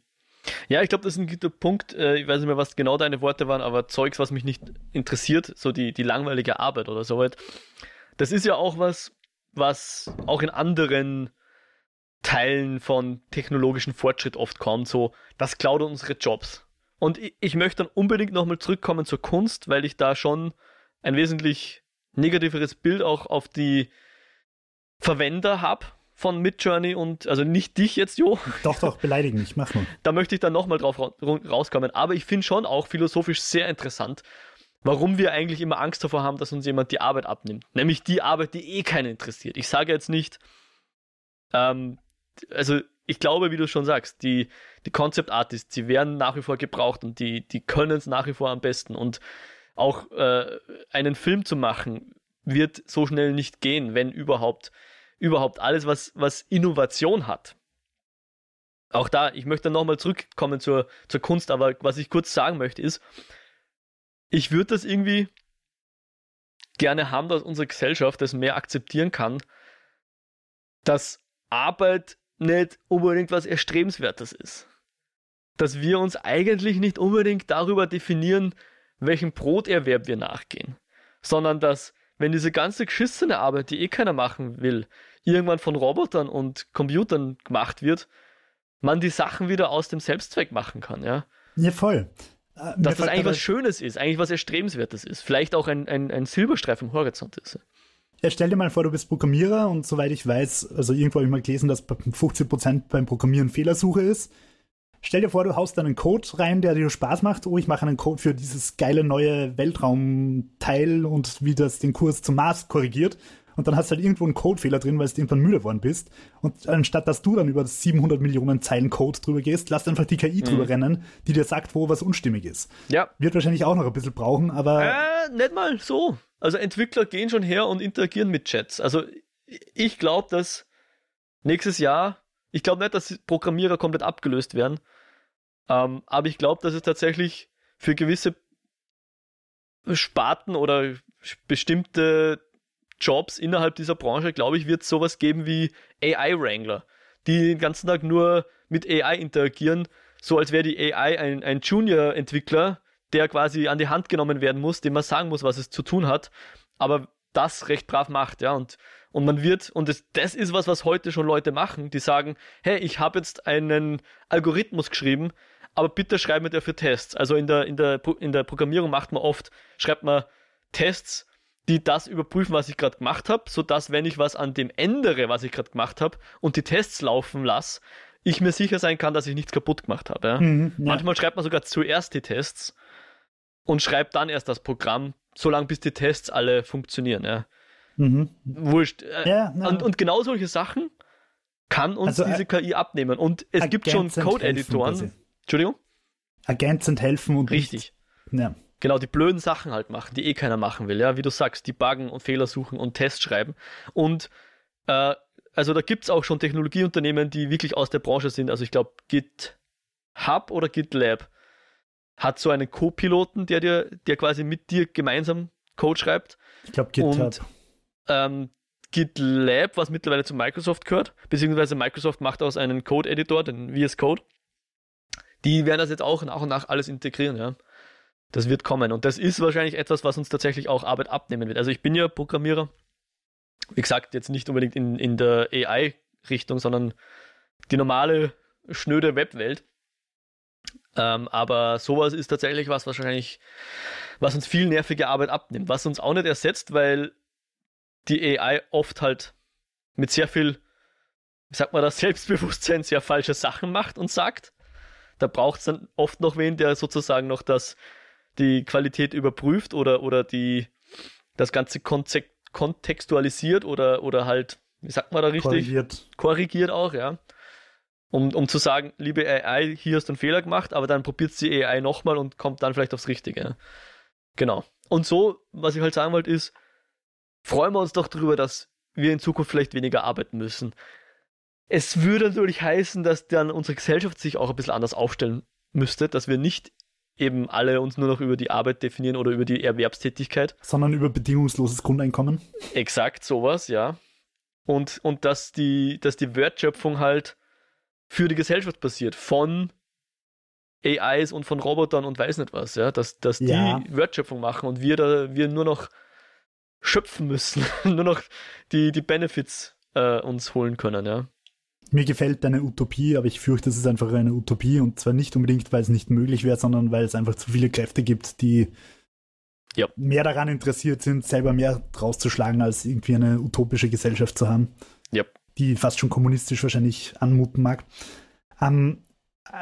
Ja, ich glaube, das ist ein guter Punkt. Äh, ich weiß nicht mehr, was genau deine Worte waren, aber Zeugs, was mich nicht interessiert, so die, die langweilige Arbeit oder so weit. Das ist ja auch was, was auch in anderen Teilen von technologischen Fortschritt oft kommt, so, das klaut unsere Jobs. Und ich möchte dann unbedingt nochmal zurückkommen zur Kunst, weil ich da schon ein wesentlich negativeres Bild auch auf die Verwender habe von Midjourney und, also nicht dich jetzt, Jo. Doch, doch, beleidigen mich, mach mal. Da möchte ich dann nochmal drauf rauskommen. Aber ich finde schon auch philosophisch sehr interessant, warum wir eigentlich immer Angst davor haben, dass uns jemand die Arbeit abnimmt. Nämlich die Arbeit, die eh keinen interessiert. Ich sage jetzt nicht, ähm, also ich glaube, wie du schon sagst, die, die Concept Artists, sie werden nach wie vor gebraucht und die, die können es nach wie vor am besten. Und auch äh, einen Film zu machen, wird so schnell nicht gehen, wenn überhaupt überhaupt alles, was, was Innovation hat. Auch da, ich möchte nochmal zurückkommen zur, zur Kunst, aber was ich kurz sagen möchte ist, ich würde das irgendwie gerne haben, dass unsere Gesellschaft das mehr akzeptieren kann, dass Arbeit nicht unbedingt was Erstrebenswertes ist. Dass wir uns eigentlich nicht unbedingt darüber definieren, welchem Broterwerb wir nachgehen, sondern dass, wenn diese ganze geschissene Arbeit, die eh keiner machen will, irgendwann von Robotern und Computern gemacht wird, man die Sachen wieder aus dem Selbstzweck machen kann, ja. Ja, voll. Äh, Dass das eigentlich was Schönes ist, eigentlich was Erstrebenswertes ist, vielleicht auch ein, ein, ein Silberstreif im Horizont ist. Ja, stell dir mal vor, du bist Programmierer und soweit ich weiß, also irgendwo habe ich mal gelesen, dass 50% beim Programmieren Fehlersuche ist. Stell dir vor, du haust einen Code rein, der dir Spaß macht. Oh, ich mache einen Code für dieses geile neue Weltraumteil und wie das den Kurs zum Mars korrigiert und dann hast du halt irgendwo einen Codefehler drin, weil du irgendwann müde geworden bist. Und anstatt dass du dann über 700 Millionen Zeilen Code drüber gehst, lass einfach die KI mhm. drüber rennen, die dir sagt, wo was unstimmig ist. Ja. Wird wahrscheinlich auch noch ein bisschen brauchen, aber. Äh, nicht mal so. Also Entwickler gehen schon her und interagieren mit Chats. Also ich glaube, dass nächstes Jahr, ich glaube nicht, dass Programmierer komplett abgelöst werden, ähm, aber ich glaube, dass es tatsächlich für gewisse Sparten oder bestimmte Jobs innerhalb dieser Branche, glaube ich, wird es sowas geben wie AI-Wrangler, die den ganzen Tag nur mit AI interagieren, so als wäre die AI ein, ein Junior-Entwickler, der quasi an die Hand genommen werden muss, dem man sagen muss, was es zu tun hat, aber das recht brav macht, ja, und, und man wird, und das, das ist was, was heute schon Leute machen, die sagen, hey, ich habe jetzt einen Algorithmus geschrieben, aber bitte schreib mir dafür Tests. Also in der, in der, in der Programmierung macht man oft, schreibt man Tests, die das überprüfen, was ich gerade gemacht habe, sodass, wenn ich was an dem ändere, was ich gerade gemacht habe, und die Tests laufen lasse, ich mir sicher sein kann, dass ich nichts kaputt gemacht habe. Ja? Mhm, ja. Manchmal schreibt man sogar zuerst die Tests und schreibt dann erst das Programm, solange bis die Tests alle funktionieren. Ja? Mhm. Wurscht. Äh, ja, und, und genau solche Sachen kann uns also, diese äh, KI abnehmen. Und es gibt schon Code-Editoren. Entschuldigung? Ergänzend helfen und Richtig. Nicht, ja. Genau, die blöden Sachen halt machen, die eh keiner machen will, ja, wie du sagst, die buggen und Fehler suchen und Tests schreiben. Und äh, also da gibt es auch schon Technologieunternehmen, die wirklich aus der Branche sind. Also ich glaube, GitHub oder GitLab hat so einen Co-Piloten, der dir, der quasi mit dir gemeinsam Code schreibt. Ich glaube GitHub. Und, ähm, GitLab, was mittlerweile zu Microsoft gehört, beziehungsweise Microsoft macht aus einem Code-Editor, den VS Code. Die werden das jetzt auch nach und nach alles integrieren, ja. Das wird kommen. Und das ist wahrscheinlich etwas, was uns tatsächlich auch Arbeit abnehmen wird. Also ich bin ja Programmierer. Wie gesagt, jetzt nicht unbedingt in, in der AI-Richtung, sondern die normale, schnöde Webwelt. Ähm, aber sowas ist tatsächlich was wahrscheinlich, was uns viel nervige Arbeit abnimmt. Was uns auch nicht ersetzt, weil die AI oft halt mit sehr viel, wie sagt man das, Selbstbewusstsein sehr falsche Sachen macht und sagt. Da braucht es dann oft noch wen, der sozusagen noch das die Qualität überprüft oder, oder die, das Ganze kontextualisiert oder, oder halt, wie sagt man da richtig? Korrigiert. Korrigiert auch, ja. Um, um zu sagen, liebe AI, hier hast du einen Fehler gemacht, aber dann probiert die AI nochmal und kommt dann vielleicht aufs Richtige. Genau. Und so, was ich halt sagen wollte, ist, freuen wir uns doch darüber, dass wir in Zukunft vielleicht weniger arbeiten müssen. Es würde natürlich heißen, dass dann unsere Gesellschaft sich auch ein bisschen anders aufstellen müsste, dass wir nicht eben alle uns nur noch über die Arbeit definieren oder über die Erwerbstätigkeit. Sondern über bedingungsloses Grundeinkommen. Exakt, sowas, ja. Und, und dass, die, dass die Wertschöpfung halt für die Gesellschaft passiert, von AIs und von Robotern und weiß nicht was, ja, dass, dass ja. die Wertschöpfung machen und wir da, wir nur noch schöpfen müssen, <laughs> nur noch die, die Benefits äh, uns holen können, ja. Mir gefällt deine Utopie, aber ich fürchte, es ist einfach eine Utopie und zwar nicht unbedingt, weil es nicht möglich wäre, sondern weil es einfach zu viele Kräfte gibt, die ja. mehr daran interessiert sind, selber mehr draus zu schlagen, als irgendwie eine utopische Gesellschaft zu haben, ja. die fast schon kommunistisch wahrscheinlich anmuten mag. Ähm,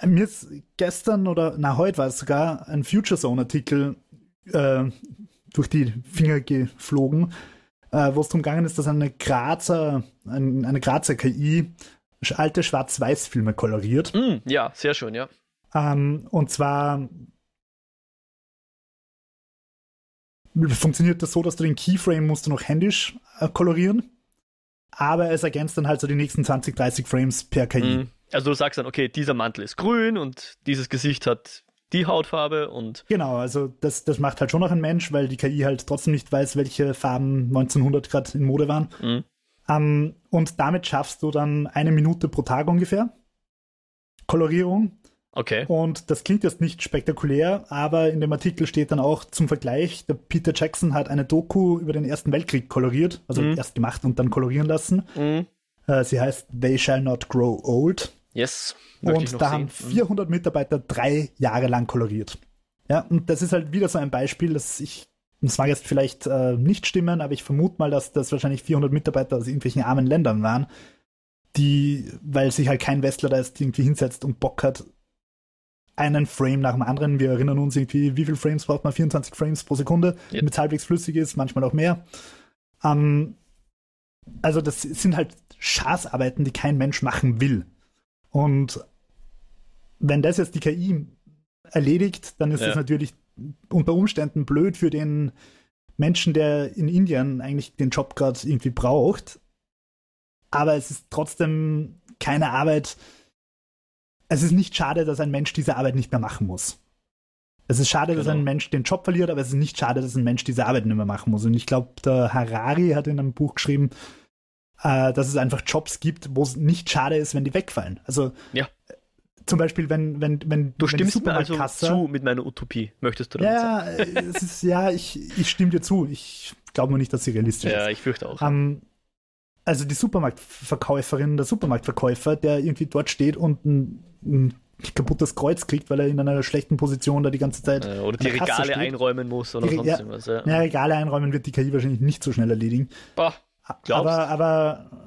mir ist gestern oder na heute war es sogar ein Future Zone Artikel äh, durch die Finger geflogen, äh, wo es darum gegangen ist, dass eine Grazer, ein, eine Grazer KI alte Schwarz-Weiß-Filme koloriert. Mm, ja, sehr schön, ja. Ähm, und zwar funktioniert das so, dass du den Keyframe musst du noch händisch äh, kolorieren, aber es ergänzt dann halt so die nächsten 20, 30 Frames per KI. Mm. Also du sagst dann, okay, dieser Mantel ist grün und dieses Gesicht hat die Hautfarbe und. Genau, also das, das macht halt schon noch ein Mensch, weil die KI halt trotzdem nicht weiß, welche Farben 1900 gerade in Mode waren. Mm. Ähm, und damit schaffst du dann eine Minute pro Tag ungefähr. Kolorierung. Okay. Und das klingt jetzt nicht spektakulär, aber in dem Artikel steht dann auch zum Vergleich, der Peter Jackson hat eine Doku über den Ersten Weltkrieg koloriert, also mhm. erst gemacht und dann kolorieren lassen. Mhm. Äh, sie heißt They Shall Not Grow Old. Yes. Und da haben 400 Mitarbeiter drei Jahre lang koloriert. Ja, und das ist halt wieder so ein Beispiel, dass ich das mag jetzt vielleicht äh, nicht stimmen, aber ich vermute mal, dass das wahrscheinlich 400 Mitarbeiter aus irgendwelchen armen Ländern waren, die, weil sich halt kein Westler da jetzt irgendwie hinsetzt und Bock hat, einen Frame nach dem anderen. Wir erinnern uns irgendwie, wie viele Frames braucht man? 24 Frames pro Sekunde, yep. damit es halbwegs flüssig ist, manchmal auch mehr. Ähm, also das sind halt Schaßarbeiten, die kein Mensch machen will. Und wenn das jetzt die KI erledigt, dann ist ja. das natürlich unter Umständen blöd für den Menschen, der in Indien eigentlich den Job gerade irgendwie braucht. Aber es ist trotzdem keine Arbeit. Es ist nicht schade, dass ein Mensch diese Arbeit nicht mehr machen muss. Es ist schade, genau. dass ein Mensch den Job verliert, aber es ist nicht schade, dass ein Mensch diese Arbeit nicht mehr machen muss. Und ich glaube, der Harari hat in einem Buch geschrieben, äh, dass es einfach Jobs gibt, wo es nicht schade ist, wenn die wegfallen. Also ja. Zum Beispiel, wenn, wenn, wenn du stimmst mir also zu mit meiner Utopie, möchtest du ja, sagen? Es ist, ja, ich, ich stimme dir zu. Ich glaube nur nicht, dass sie realistisch ja, ist. Ja, ich fürchte auch. Ähm, also die Supermarktverkäuferin, der Supermarktverkäufer, der irgendwie dort steht und ein, ein kaputtes Kreuz kriegt, weil er in einer schlechten Position da die ganze Zeit. Äh, oder die Regale steht. einräumen muss oder die, sonst ja, irgendwas. Ja. ja, Regale einräumen wird die KI wahrscheinlich nicht so schnell erledigen. Boah, aber, aber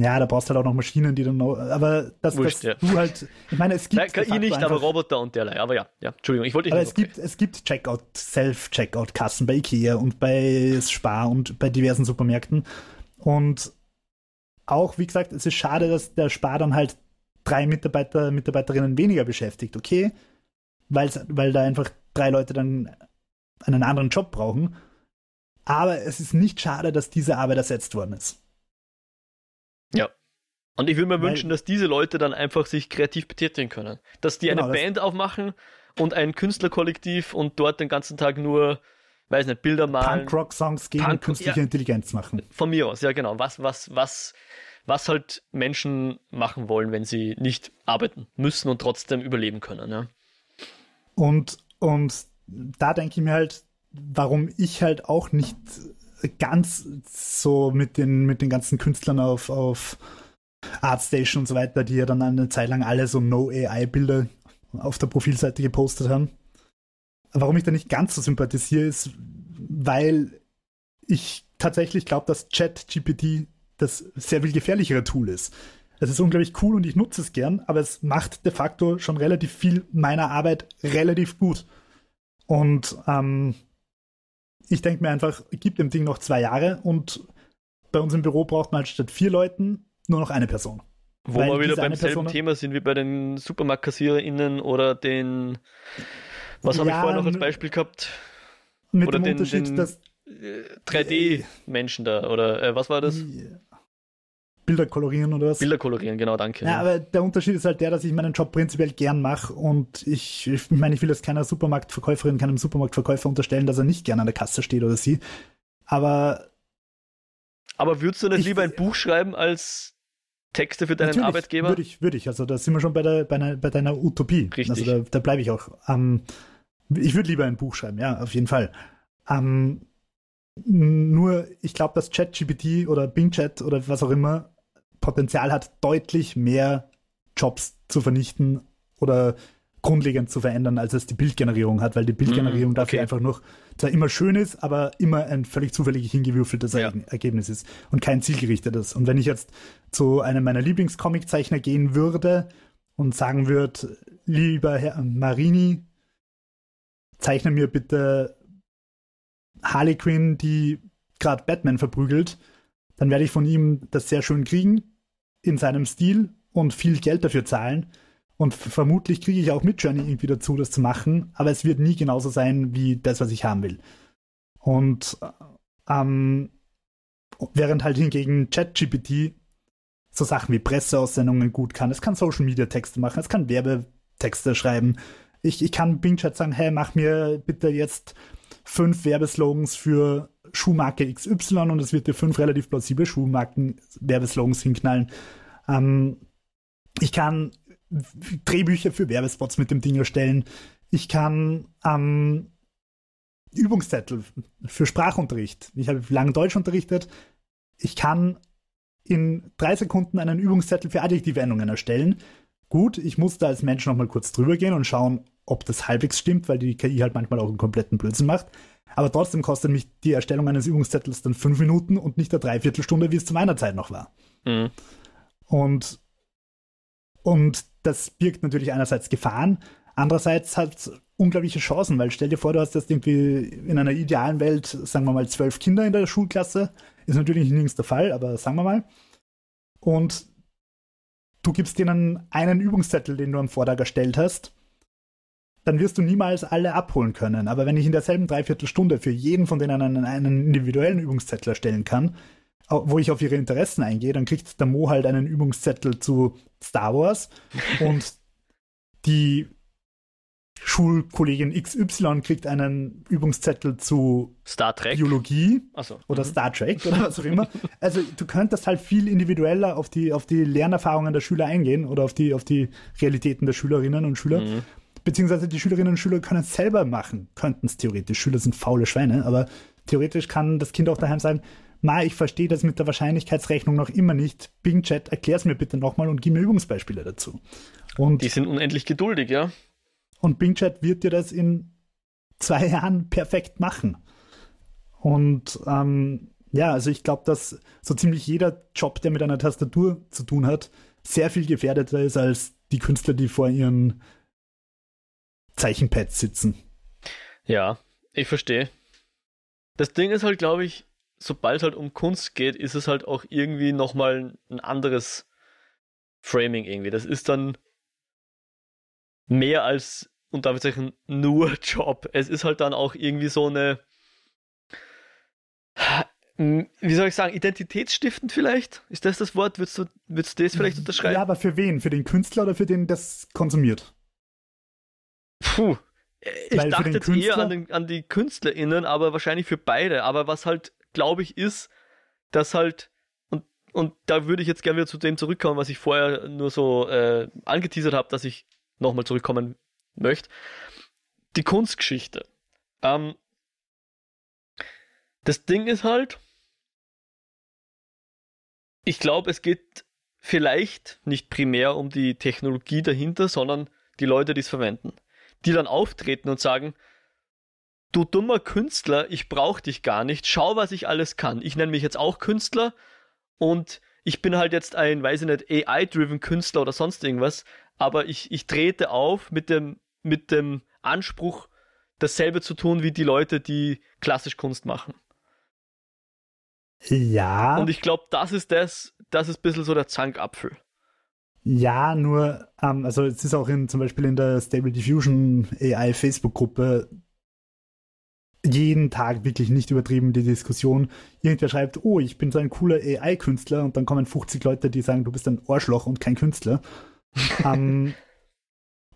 ja, da brauchst du halt auch noch Maschinen, die dann noch. Aber das, Wurscht, ja. du halt. Ich meine, es gibt. Nein, KI nicht, einfach, aber Roboter und derlei. Aber ja, ja. Entschuldigung, ich wollte. Aber es gibt, es gibt Checkout, Self-Checkout-Kassen bei IKEA und bei Spar und bei diversen Supermärkten. Und auch, wie gesagt, es ist schade, dass der Spar dann halt drei Mitarbeiter, Mitarbeiterinnen weniger beschäftigt, okay? Weil's, weil da einfach drei Leute dann einen anderen Job brauchen. Aber es ist nicht schade, dass diese Arbeit ersetzt worden ist. Ja. Und ich würde mir weil, wünschen, dass diese Leute dann einfach sich kreativ betätigen können. Dass die genau, eine Band aufmachen und ein Künstlerkollektiv und dort den ganzen Tag nur, weiß nicht, Bilder malen. Punk-Rock-Songs gegen Punk künstliche ja, Intelligenz machen. Von mir aus, ja genau. Was, was, was, was halt Menschen machen wollen, wenn sie nicht arbeiten müssen und trotzdem überleben können. Ja. Und, und da denke ich mir halt, warum ich halt auch nicht ganz so mit den, mit den ganzen Künstlern auf, auf Artstation und so weiter, die ja dann eine Zeit lang alle so No-AI-Bilder auf der Profilseite gepostet haben. Warum ich da nicht ganz so sympathisiere, ist, weil ich tatsächlich glaube, dass ChatGPT das sehr viel gefährlichere Tool ist. Es ist unglaublich cool und ich nutze es gern, aber es macht de facto schon relativ viel meiner Arbeit relativ gut. Und ähm, ich denke mir einfach, gib dem Ding noch zwei Jahre und bei uns im Büro braucht man halt statt vier Leuten nur noch eine Person. Wo Weil wir wieder beim selben Person Thema sind wie bei den SupermarktkassiererInnen oder den, was habe ja, ich vorher noch als Beispiel gehabt? Mit oder dem den, Unterschied, den, dass 3D-Menschen da, oder äh, was war das? Bilder kolorieren oder was? Bilder kolorieren, genau, danke. Ja, ja, aber der Unterschied ist halt der, dass ich meinen Job prinzipiell gern mache und ich, ich meine, ich will jetzt keiner Supermarktverkäuferin, keinem Supermarktverkäufer unterstellen, dass er nicht gern an der Kasse steht oder sie. Aber. Aber würdest du nicht ich, lieber ein Buch schreiben als Texte für deinen Arbeitgeber? Würde ich, würde ich. Also da sind wir schon bei, der, bei, einer, bei deiner Utopie. Richtig. Also da, da bleibe ich auch. Ähm, ich würde lieber ein Buch schreiben, ja, auf jeden Fall. Ähm, nur, ich glaube, dass ChatGPT oder Bing Chat oder was auch immer Potenzial hat, deutlich mehr Jobs zu vernichten oder grundlegend zu verändern, als es die Bildgenerierung hat, weil die Bildgenerierung mm, okay. dafür einfach noch zwar immer schön ist, aber immer ein völlig zufällig hingewürfeltes ja. Ergebnis ist und kein zielgerichtetes. Und wenn ich jetzt zu einem meiner Lieblingscomiczeichner gehen würde und sagen würde, lieber Herr Marini, zeichne mir bitte Harley Quinn, die gerade Batman verprügelt, dann werde ich von ihm das sehr schön kriegen in seinem Stil und viel Geld dafür zahlen. Und vermutlich kriege ich auch mit Journey irgendwie dazu, das zu machen, aber es wird nie genauso sein wie das, was ich haben will. Und ähm, während halt hingegen ChatGPT so Sachen wie Presseaussendungen gut kann, es kann Social Media Texte machen, es kann Werbetexte schreiben. Ich, ich kann Bing Chat sagen, hey, mach mir bitte jetzt fünf Werbeslogans für Schuhmarke XY und es wird dir fünf relativ plausible Schuhmarken-Werbeslogans hinknallen. Ähm, ich kann Drehbücher für Werbespots mit dem Ding erstellen. Ich kann ähm, Übungszettel für Sprachunterricht. Ich habe lange Deutsch unterrichtet. Ich kann in drei Sekunden einen Übungszettel für Adjektivendungen erstellen. Gut, ich muss da als Mensch nochmal kurz drüber gehen und schauen, ob das halbwegs stimmt, weil die KI halt manchmal auch einen kompletten Blödsinn macht. Aber trotzdem kostet mich die Erstellung eines Übungszettels dann fünf Minuten und nicht eine Dreiviertelstunde, wie es zu meiner Zeit noch war. Mhm. Und, und das birgt natürlich einerseits Gefahren, andererseits hat es unglaubliche Chancen, weil stell dir vor, du hast jetzt irgendwie in einer idealen Welt, sagen wir mal, zwölf Kinder in der Schulklasse, Ist natürlich nirgends der Fall, aber sagen wir mal. Und du gibst denen einen Übungszettel, den du am Vortag erstellt hast, dann wirst du niemals alle abholen können. Aber wenn ich in derselben Dreiviertelstunde für jeden von denen einen, einen individuellen Übungszettel erstellen kann, wo ich auf ihre Interessen eingehe, dann kriegt der Mo halt einen Übungszettel zu Star Wars <laughs> und die Schulkollegin XY kriegt einen Übungszettel zu Star Trek. Biologie so. oder mhm. Star Trek oder was auch immer. Also du könntest halt viel individueller auf die, auf die Lernerfahrungen der Schüler eingehen oder auf die, auf die Realitäten der Schülerinnen und Schüler. Mhm. Beziehungsweise die Schülerinnen und Schüler können es selber machen, könnten es theoretisch. Schüler sind faule Schweine, aber theoretisch kann das Kind auch daheim sagen, Ma, ich verstehe das mit der Wahrscheinlichkeitsrechnung noch immer nicht. Bing Chat, erklär's mir bitte nochmal und gib mir Übungsbeispiele dazu. Und die sind unendlich geduldig, ja. Und Bing Chat wird dir das in zwei Jahren perfekt machen. Und ähm, ja, also ich glaube, dass so ziemlich jeder Job, der mit einer Tastatur zu tun hat, sehr viel gefährdeter ist als die Künstler, die vor ihren Zeichenpads sitzen. Ja, ich verstehe. Das Ding ist halt, glaube ich, sobald es halt um Kunst geht, ist es halt auch irgendwie nochmal ein anderes Framing irgendwie. Das ist dann mehr als und damit sagen nur <laughs> Job. Es ist halt dann auch irgendwie so eine, wie soll ich sagen, identitätsstiftend vielleicht? Ist das das Wort? Würdest du, würdest du das vielleicht unterschreiben? Ja, aber für wen? Für den Künstler oder für den, das konsumiert? Puh. Ich Weil dachte jetzt eher an, den, an die KünstlerInnen, aber wahrscheinlich für beide. Aber was halt, glaube ich, ist, dass halt und, und da würde ich jetzt gerne wieder zu dem zurückkommen, was ich vorher nur so äh, angeteasert habe, dass ich nochmal zurückkommen möchte. Die Kunstgeschichte. Ähm, das Ding ist halt, ich glaube, es geht vielleicht nicht primär um die Technologie dahinter, sondern die Leute, die es verwenden. Die dann auftreten und sagen, du dummer Künstler, ich brauche dich gar nicht, schau, was ich alles kann. Ich nenne mich jetzt auch Künstler und ich bin halt jetzt ein, weiß ich nicht, AI-driven Künstler oder sonst irgendwas, aber ich, ich trete auf mit dem mit dem Anspruch, dasselbe zu tun wie die Leute, die klassisch Kunst machen. Ja. Und ich glaube, das ist das, das ist ein bisschen so der Zankapfel. Ja, nur, ähm, also es ist auch in, zum Beispiel in der Stable Diffusion AI Facebook-Gruppe jeden Tag wirklich nicht übertrieben die Diskussion. Irgendwer schreibt, oh, ich bin so ein cooler AI-Künstler und dann kommen 50 Leute, die sagen, du bist ein Arschloch und kein Künstler. <laughs> ähm,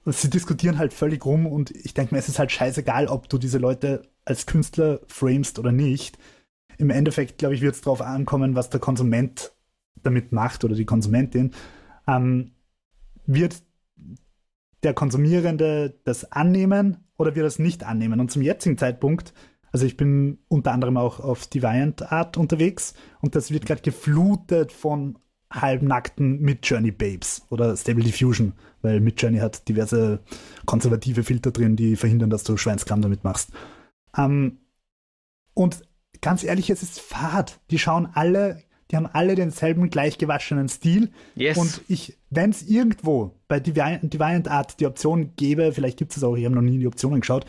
sie diskutieren halt völlig rum und ich denke mir, es ist halt scheißegal, ob du diese Leute als Künstler framest oder nicht. Im Endeffekt, glaube ich, wird es darauf ankommen, was der Konsument damit macht oder die Konsumentin. Ähm, wird der Konsumierende das annehmen oder wird es nicht annehmen? Und zum jetzigen Zeitpunkt, also ich bin unter anderem auch auf Deviant Art unterwegs und das wird gerade geflutet von halbnackten Midjourney Babes oder Stable Diffusion, weil Midjourney hat diverse konservative Filter drin, die verhindern, dass du Schweinskram damit machst. Ähm, und ganz ehrlich, es ist fad. Die schauen alle, die haben alle denselben gleich gewaschenen Stil. Yes. Und ich, wenn es irgendwo bei Deviant, Art die Option gäbe, vielleicht gibt es auch, ich habe noch nie die Optionen geschaut,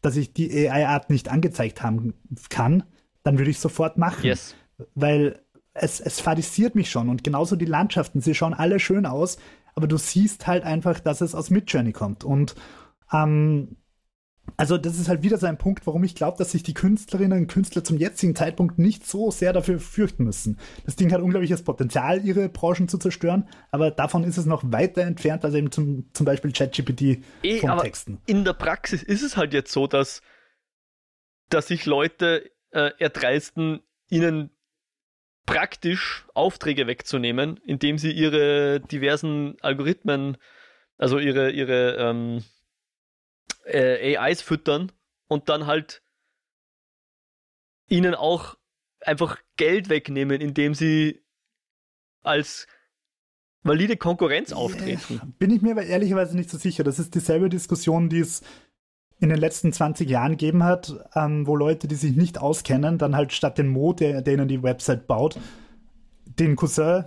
dass ich die AI-Art nicht angezeigt haben kann, dann würde ich sofort machen. Yes. Weil es, es fadisiert mich schon. Und genauso die Landschaften, sie schauen alle schön aus, aber du siehst halt einfach, dass es aus Midjourney kommt. Und ähm, also das ist halt wieder so ein Punkt, warum ich glaube, dass sich die Künstlerinnen und Künstler zum jetzigen Zeitpunkt nicht so sehr dafür fürchten müssen. Das Ding hat unglaubliches Potenzial, ihre Branchen zu zerstören, aber davon ist es noch weiter entfernt als eben zum, zum Beispiel ChatGPT e, von Texten. In der Praxis ist es halt jetzt so, dass, dass sich Leute äh, erdreisten, ihnen praktisch Aufträge wegzunehmen, indem sie ihre diversen Algorithmen, also ihre, ihre ähm, äh, AIs füttern und dann halt ihnen auch einfach Geld wegnehmen, indem sie als valide Konkurrenz auftreten. Bin ich mir aber ehrlicherweise nicht so sicher. Das ist dieselbe Diskussion, die es in den letzten 20 Jahren gegeben hat, ähm, wo Leute, die sich nicht auskennen, dann halt statt den Mo, der, der ihnen die Website baut, den Cousin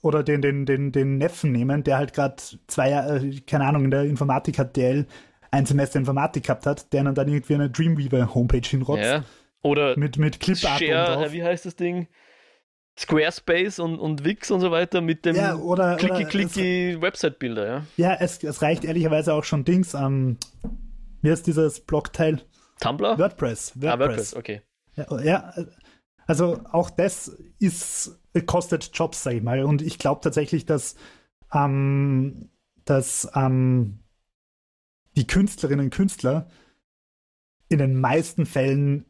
oder den, den, den, den Neffen nehmen, der halt gerade zwei Jahre, äh, keine Ahnung, in der Informatik hat DL ein Semester Informatik gehabt hat, der dann irgendwie eine Dreamweaver-Homepage hinrotzt. Ja. Oder mit, mit Clipart Share, wie heißt das Ding? Squarespace und, und Wix und so weiter mit dem ja, oder, clicky-clicky Website-Bilder, ja. Ja, es, es reicht ehrlicherweise auch schon Dings ähm, wie heißt dieses Blogteil? Tumblr? WordPress. WordPress, ah, WordPress okay. Ja, ja, also auch das ist, kostet Jobs, sag ich mal. Und ich glaube tatsächlich, dass, ähm, dass ähm, die Künstlerinnen und Künstler in den meisten Fällen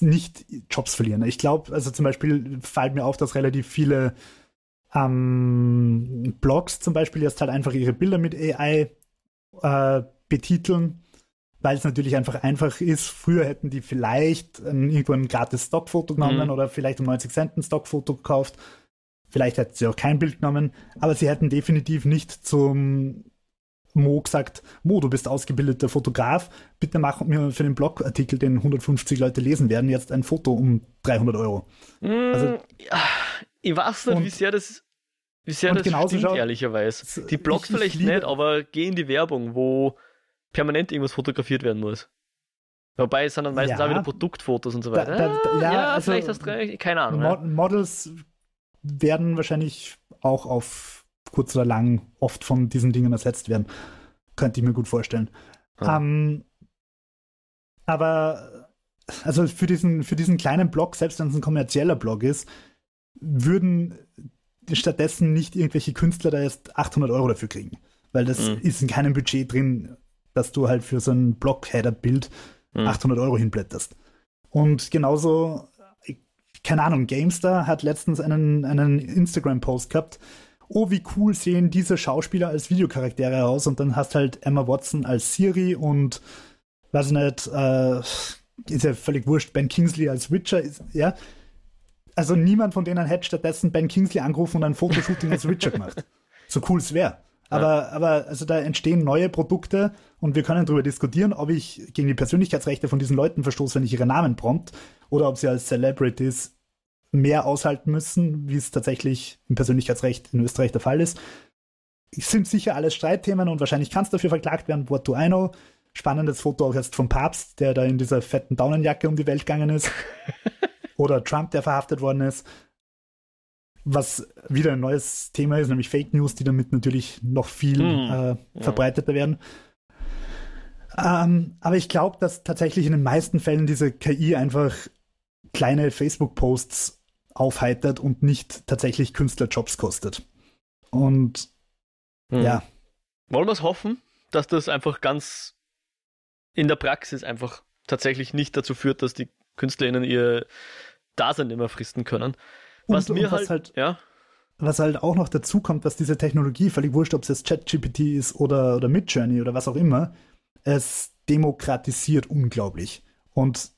nicht Jobs verlieren. Ich glaube, also zum Beispiel fällt mir auf, dass relativ viele ähm, Blogs zum Beispiel jetzt halt einfach ihre Bilder mit AI äh, betiteln, weil es natürlich einfach einfach ist. Früher hätten die vielleicht ähm, irgendwo ein gratis Stockfoto genommen mhm. oder vielleicht um 90 Cent ein Stockfoto gekauft. Vielleicht hätten sie auch kein Bild genommen, aber sie hätten definitiv nicht zum Mo gesagt, Mo, du bist ausgebildeter Fotograf, bitte mach mir für den Blogartikel, den 150 Leute lesen werden, jetzt ein Foto um 300 Euro. Mm, also, ja, ich weiß nicht, und, wie sehr das, wie sehr das stimmt, schau, ehrlicherweise. Die Blogs ich, vielleicht ich liebe, nicht, aber geh in die Werbung, wo permanent irgendwas fotografiert werden muss. Wobei es sind dann meistens ja, auch wieder Produktfotos und so weiter. Da, da, da, ja, ja also, vielleicht hast du keine Ahnung. Mo Models werden wahrscheinlich auch auf kurz oder lang oft von diesen Dingen ersetzt werden. Könnte ich mir gut vorstellen. Ja. Ähm, aber also für diesen, für diesen kleinen Blog, selbst wenn es ein kommerzieller Blog ist, würden stattdessen nicht irgendwelche Künstler da jetzt 800 Euro dafür kriegen. Weil das mhm. ist in keinem Budget drin, dass du halt für so ein Blog-Header-Bild mhm. 800 Euro hinblätterst. Und genauso, keine Ahnung, Gamestar hat letztens einen, einen Instagram-Post gehabt, oh, wie cool sehen diese Schauspieler als Videocharaktere aus und dann hast halt Emma Watson als Siri und weiß ich nicht, äh, ist ja völlig wurscht, Ben Kingsley als Witcher, ist, ja. Also niemand von denen hätte stattdessen Ben Kingsley angerufen und ein Fotoshooting als Witcher gemacht. So cool es wäre. Aber, ja. aber also da entstehen neue Produkte und wir können darüber diskutieren, ob ich gegen die Persönlichkeitsrechte von diesen Leuten verstoße, wenn ich ihre Namen prompt, oder ob sie als Celebrities mehr aushalten müssen, wie es tatsächlich im Persönlichkeitsrecht in Österreich der Fall ist. Es sind sicher alles Streitthemen und wahrscheinlich kann es dafür verklagt werden, what do I know. Spannendes Foto auch erst vom Papst, der da in dieser fetten Daunenjacke um die Welt gegangen ist. <laughs> Oder Trump, der verhaftet worden ist. Was wieder ein neues Thema ist, nämlich Fake News, die damit natürlich noch viel hm, äh, ja. verbreiteter werden. Ähm, aber ich glaube, dass tatsächlich in den meisten Fällen diese KI einfach kleine Facebook-Posts aufheitert und nicht tatsächlich Künstlerjobs kostet. Und hm. ja. Wollen wir es hoffen, dass das einfach ganz in der Praxis einfach tatsächlich nicht dazu führt, dass die KünstlerInnen ihr Dasein mehr fristen können. Was und, mir und halt, halt, ja. Was halt auch noch dazu kommt, was diese Technologie, völlig wurscht, ob es jetzt ChatGPT ist oder, oder Midjourney oder was auch immer, es demokratisiert unglaublich. Und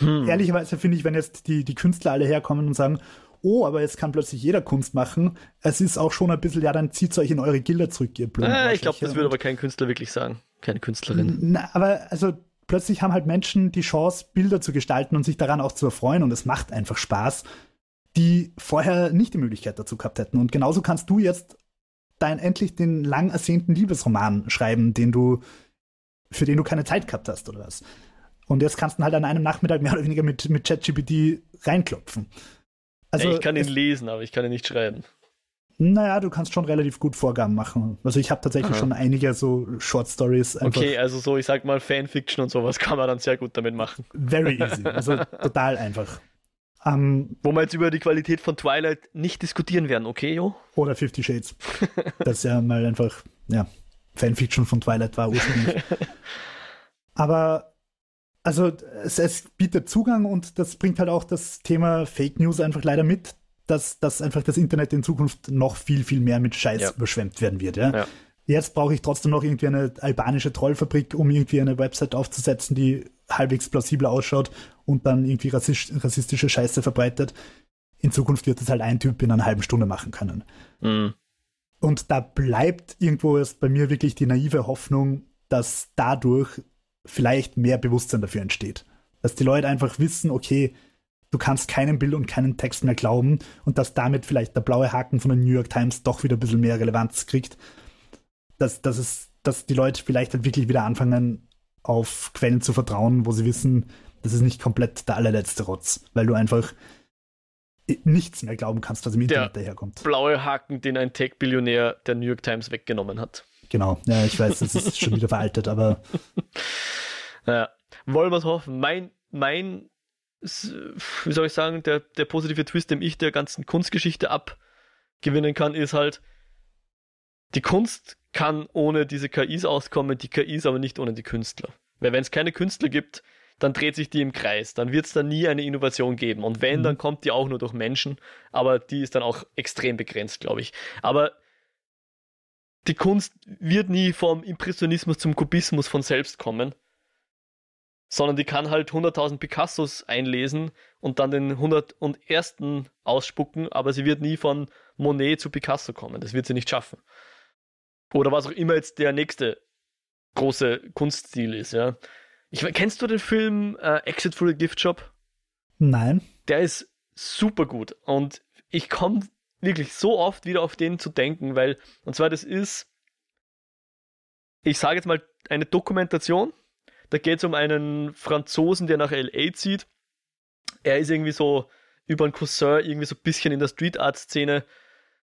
hm. Ehrlicherweise finde ich, wenn jetzt die, die Künstler alle herkommen und sagen, oh, aber jetzt kann plötzlich jeder Kunst machen, es ist auch schon ein bisschen, ja, dann zieht euch in eure Gilder zurück, ihr Blumen. Äh, ich glaube, das würde aber kein Künstler wirklich sagen. Keine Künstlerin. Na, aber also plötzlich haben halt Menschen die Chance, Bilder zu gestalten und sich daran auch zu erfreuen und es macht einfach Spaß, die vorher nicht die Möglichkeit dazu gehabt hätten. Und genauso kannst du jetzt dein endlich den lang ersehnten Liebesroman schreiben, den du, für den du keine Zeit gehabt hast oder was. Und jetzt kannst du halt an einem Nachmittag mehr oder weniger mit, mit ChatGPT reinklopfen. Also, ich kann ihn lesen, aber ich kann ihn nicht schreiben. Naja, du kannst schon relativ gut Vorgaben machen. Also ich habe tatsächlich Aha. schon einige so Short Stories. Okay, also so, ich sag mal, Fanfiction und sowas <laughs> kann man dann sehr gut damit machen. Very easy. Also <laughs> total einfach. Um, ähm, Wo wir jetzt über die Qualität von Twilight nicht diskutieren werden, okay, Jo? Oder Fifty Shades. <laughs> das ja mal einfach, ja, Fanfiction von Twilight war ursprünglich. Aber also es, es, bietet Zugang und das bringt halt auch das Thema Fake News einfach leider mit, dass, dass einfach das Internet in Zukunft noch viel, viel mehr mit Scheiß ja. überschwemmt werden wird. Ja? ja. Jetzt brauche ich trotzdem noch irgendwie eine albanische Trollfabrik, um irgendwie eine Website aufzusetzen, die halbwegs plausibel ausschaut und dann irgendwie rassistische Scheiße verbreitet. In Zukunft wird das halt ein Typ in einer halben Stunde machen können. Mhm. Und da bleibt irgendwo erst bei mir wirklich die naive Hoffnung, dass dadurch vielleicht mehr Bewusstsein dafür entsteht. Dass die Leute einfach wissen, okay, du kannst keinem Bild und keinen Text mehr glauben und dass damit vielleicht der blaue Haken von der New York Times doch wieder ein bisschen mehr Relevanz kriegt. Dass, dass, es, dass die Leute vielleicht halt wirklich wieder anfangen, auf Quellen zu vertrauen, wo sie wissen, das ist nicht komplett der allerletzte Rotz, weil du einfach nichts mehr glauben kannst, was im Internet der daherkommt. Blaue Haken, den ein Tech-Billionär der New York Times weggenommen hat. Genau, ja, ich weiß, das ist schon wieder veraltet, aber. Naja, wollen wir es hoffen. Mein, mein, wie soll ich sagen, der, der positive Twist, den ich der ganzen Kunstgeschichte abgewinnen kann, ist halt, die Kunst kann ohne diese KIs auskommen, die KIs aber nicht ohne die Künstler. Weil wenn es keine Künstler gibt, dann dreht sich die im Kreis. Dann wird es dann nie eine Innovation geben. Und wenn, mhm. dann kommt die auch nur durch Menschen. Aber die ist dann auch extrem begrenzt, glaube ich. Aber die Kunst wird nie vom Impressionismus zum Kubismus von selbst kommen. Sondern die kann halt 100.000 Picassos einlesen und dann den 101. ausspucken, aber sie wird nie von Monet zu Picasso kommen. Das wird sie nicht schaffen. Oder was auch immer jetzt der nächste große Kunststil ist, ja. Ich, kennst du den Film äh, Exit through the Gift Shop? Nein. Der ist super gut und ich komme wirklich so oft wieder auf den zu denken, weil, und zwar das ist, ich sage jetzt mal, eine Dokumentation. Da geht es um einen Franzosen, der nach LA zieht. Er ist irgendwie so über einen Cousin irgendwie so ein bisschen in der Street Art Szene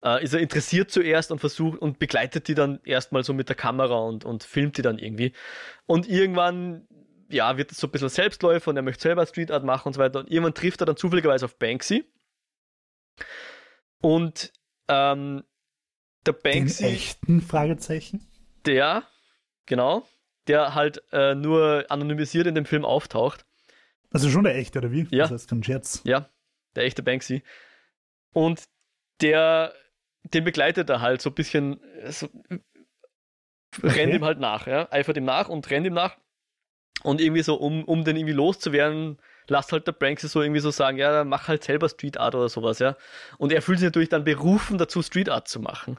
äh, ist er interessiert zuerst und versucht und begleitet die dann erstmal so mit der Kamera und, und filmt die dann irgendwie. Und irgendwann ja, wird es so ein bisschen Selbstläufer und er möchte selber Street Art machen und so weiter. Und irgendwann trifft er dann zufälligerweise auf Banksy. Und ähm, der Banksy. Den echten Fragezeichen? Der, genau, der halt äh, nur anonymisiert in dem Film auftaucht. Also schon der echte, oder wie? Ja. Das heißt kein Scherz. Ja, der echte Banksy. Und der, den begleitet er halt so ein bisschen, so, okay. rennt ihm halt nach, ja, eifert ihm nach und rennt ihm nach. Und irgendwie so, um, um den irgendwie loszuwerden, lasst halt der Branksy so irgendwie so sagen, ja, mach halt selber Street Art oder sowas, ja. Und er fühlt sich natürlich dann berufen dazu, Street Art zu machen.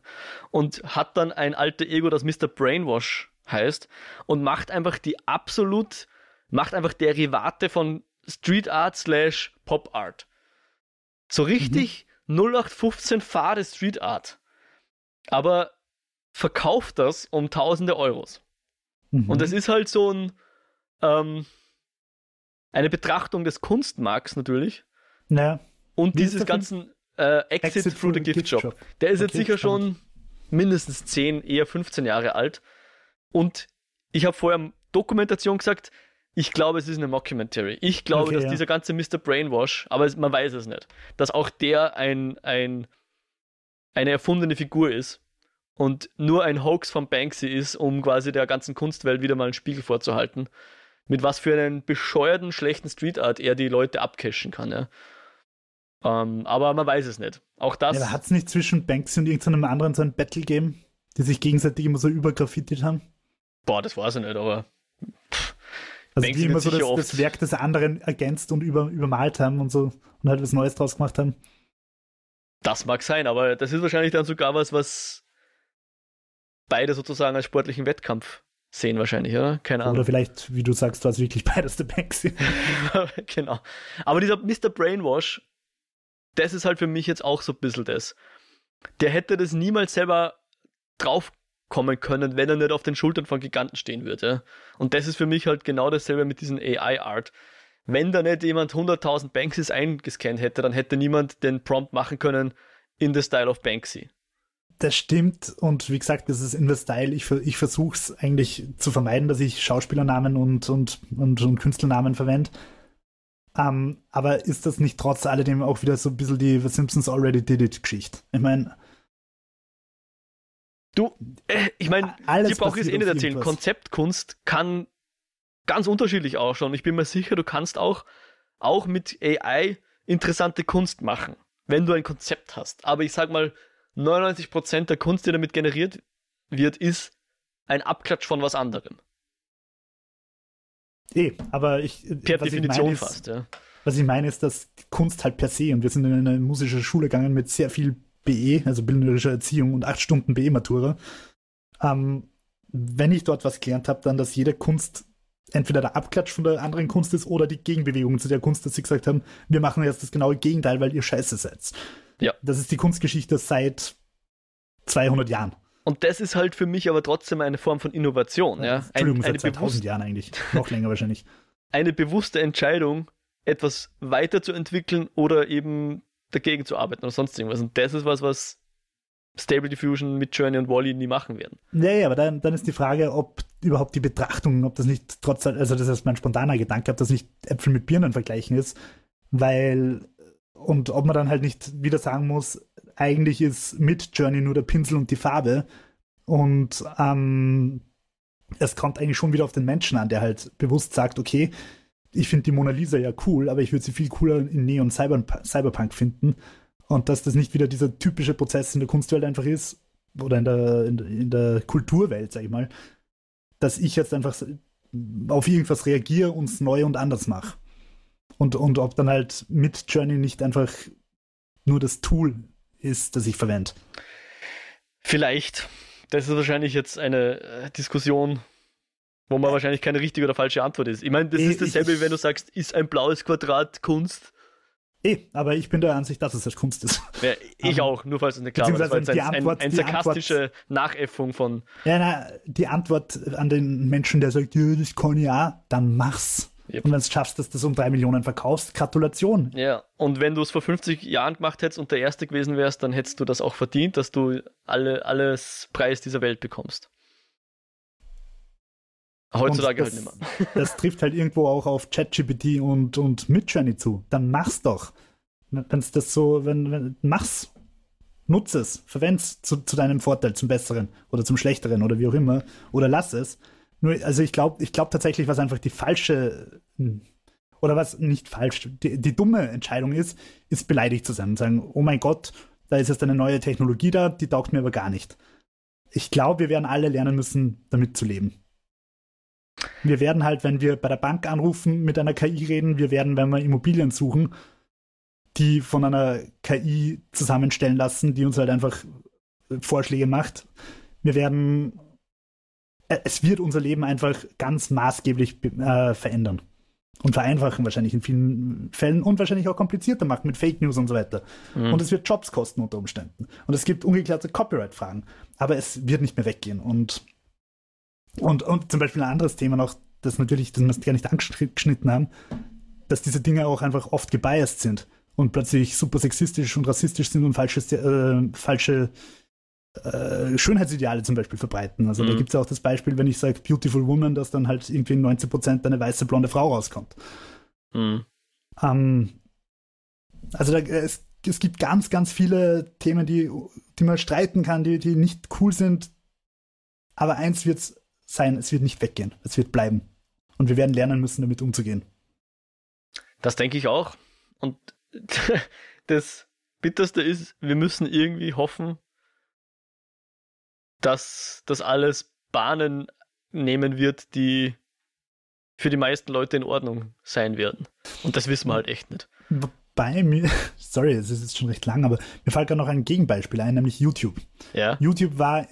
Und hat dann ein alter Ego, das Mr. Brainwash heißt, und macht einfach die absolut, macht einfach Derivate von Street Art slash Pop Art. So richtig mhm. 0815 fade Street Art. Aber verkauft das um tausende Euros. Mhm. Und das ist halt so ein, ähm, eine Betrachtung des Kunstmarkts natürlich. Naja. Und Wie dieses ganzen äh, Exit, Exit, through the Gift Shop. Shop. Der ist okay, jetzt sicher spannend. schon mindestens 10, eher 15 Jahre alt. Und ich habe vorher Dokumentation gesagt, ich glaube, es ist eine Mockumentary. Ich glaube, okay, dass ja. dieser ganze Mr. Brainwash, aber man weiß es nicht, dass auch der ein, ein, eine erfundene Figur ist und nur ein Hoax von Banksy ist, um quasi der ganzen Kunstwelt wieder mal einen Spiegel vorzuhalten mit was für einen bescheuerten, schlechten Street Art er die Leute abcashen kann, ja. Ähm, aber man weiß es nicht. Auch das. Ja, hat es nicht zwischen Banksy und irgendeinem anderen so ein Battle gegeben, die sich gegenseitig immer so übergraffitiert haben? Boah, das weiß ich nicht, aber. also Banksy die immer so das, das, Werk des anderen ergänzt und über, übermalt haben und so und halt was Neues draus gemacht haben. Das mag sein, aber das ist wahrscheinlich dann sogar was, was beide sozusagen als sportlichen Wettkampf sehen wahrscheinlich, oder? Keine Ahnung. Oder vielleicht, wie du sagst, du hast wirklich beides der Banksy. <laughs> genau. Aber dieser Mr. Brainwash, das ist halt für mich jetzt auch so ein bisschen das. Der hätte das niemals selber draufkommen können, wenn er nicht auf den Schultern von Giganten stehen würde. Und das ist für mich halt genau dasselbe mit diesem AI-Art. Wenn da nicht jemand 100.000 Banksys eingescannt hätte, dann hätte niemand den Prompt machen können in the style of Banksy. Das stimmt und wie gesagt, das ist in der Style. Ich, ich versuche es eigentlich zu vermeiden, dass ich Schauspielernamen und, und, und, und Künstlernamen verwende. Um, ähm, aber ist das nicht trotz alledem auch wieder so ein bisschen die The Simpsons Already Did It Geschichte? Ich meine. Du, äh, ich meine, die brauche ich es eh nicht erzählen. Konzeptkunst kann ganz unterschiedlich ausschauen. Ich bin mir sicher, du kannst auch, auch mit AI interessante Kunst machen, wenn du ein Konzept hast. Aber ich sag mal, 99% der Kunst, die damit generiert wird, ist ein Abklatsch von was anderem. Eh, aber ich. Per Definition ist, fast, ja. Was ich meine, ist, dass Kunst halt per se, und wir sind in eine musische Schule gegangen mit sehr viel BE, also bildnerischer Erziehung und acht Stunden BE-Matura. Ähm, wenn ich dort was gelernt habe, dann, dass jede Kunst entweder der Abklatsch von der anderen Kunst ist oder die Gegenbewegung zu der Kunst, dass sie gesagt haben, wir machen jetzt das genaue Gegenteil, weil ihr scheiße seid. Ja. Das ist die Kunstgeschichte seit 200 Jahren. Und das ist halt für mich aber trotzdem eine Form von Innovation. Ja? Entschuldigung, ein, seit 2000 Jahren eigentlich. Noch länger wahrscheinlich. <laughs> eine bewusste Entscheidung, etwas weiterzuentwickeln oder eben dagegen zu arbeiten oder sonst irgendwas. Und das ist was, was Stable Diffusion mit Journey und Wally nie machen werden. Ja, ja, aber dann, dann ist die Frage, ob überhaupt die Betrachtung, ob das nicht trotz, also das ist mein spontaner Gedanke, ob das nicht Äpfel mit Birnen vergleichen ist, weil, und ob man dann halt nicht wieder sagen muss, eigentlich ist mit Journey nur der Pinsel und die Farbe und ähm, es kommt eigentlich schon wieder auf den Menschen an, der halt bewusst sagt, okay, ich finde die Mona Lisa ja cool, aber ich würde sie viel cooler in Neon Cyber Cyberpunk finden. Und dass das nicht wieder dieser typische Prozess in der Kunstwelt einfach ist, oder in der, in, in der Kulturwelt, sag ich mal, dass ich jetzt einfach auf irgendwas reagiere und es neu und anders mache. Und, und ob dann halt mit Journey nicht einfach nur das Tool ist, das ich verwende. Vielleicht. Das ist wahrscheinlich jetzt eine äh, Diskussion, wo man wahrscheinlich keine richtige oder falsche Antwort ist. Ich meine, das ist dasselbe, wie wenn du sagst, ist ein blaues Quadrat Kunst? Eh, aber ich bin der Ansicht, dass es als Kunst ist. Ja, ich <laughs> um, auch, nur falls es nicht klar war. Das war jetzt ein, Antwort, ein, ein sarkastische Antwort, Nachäffung von. Ja, na, die Antwort an den Menschen, der sagt, ja, das kann ich auch, dann mach's. Yep. Und wenn du es schaffst, dass du das um drei Millionen verkaufst, Gratulation. Ja, und wenn du es vor 50 Jahren gemacht hättest und der Erste gewesen wärst, dann hättest du das auch verdient, dass du alle, alles Preis dieser Welt bekommst. Heutzutage das, halt nicht mehr. <laughs> das trifft halt irgendwo auch auf ChatGPT und, und Midjourney zu. Dann mach's doch. Wenn es das so, wenn, wenn, mach's. Nutze es, verwende es zu, zu deinem Vorteil, zum Besseren oder zum Schlechteren oder wie auch immer. Oder lass es. Nur, also ich glaube ich glaub tatsächlich, was einfach die falsche hm, oder was nicht falsch, die, die dumme Entscheidung ist, ist beleidigt zu sein und sagen, oh mein Gott, da ist jetzt eine neue Technologie da, die taugt mir aber gar nicht. Ich glaube, wir werden alle lernen müssen, damit zu leben. Wir werden halt, wenn wir bei der Bank anrufen, mit einer KI reden, wir werden, wenn wir Immobilien suchen, die von einer KI zusammenstellen lassen, die uns halt einfach Vorschläge macht. Wir werden, äh, es wird unser Leben einfach ganz maßgeblich äh, verändern und vereinfachen wahrscheinlich in vielen Fällen und wahrscheinlich auch komplizierter machen mit Fake News und so weiter. Mhm. Und es wird Jobs kosten unter Umständen. Und es gibt ungeklärte Copyright-Fragen. Aber es wird nicht mehr weggehen. Und und, und zum Beispiel ein anderes Thema noch, das natürlich, das wir gar nicht angeschnitten haben, dass diese Dinge auch einfach oft gebiased sind und plötzlich super sexistisch und rassistisch sind und falsche, äh, falsche äh, Schönheitsideale zum Beispiel verbreiten. Also mhm. da gibt es ja auch das Beispiel, wenn ich sage Beautiful Woman, dass dann halt irgendwie 90% eine weiße blonde Frau rauskommt. Mhm. Ähm, also da, es, es gibt ganz, ganz viele Themen, die, die man streiten kann, die, die nicht cool sind. Aber eins wird es sein, es wird nicht weggehen, es wird bleiben. Und wir werden lernen müssen, damit umzugehen. Das denke ich auch. Und <laughs> das Bitterste ist, wir müssen irgendwie hoffen, dass das alles Bahnen nehmen wird, die für die meisten Leute in Ordnung sein werden. Und das wissen wir halt echt nicht. Bei mir, <laughs> sorry, es ist jetzt schon recht lang, aber mir fällt gerade noch ein Gegenbeispiel ein, nämlich YouTube. Ja. YouTube war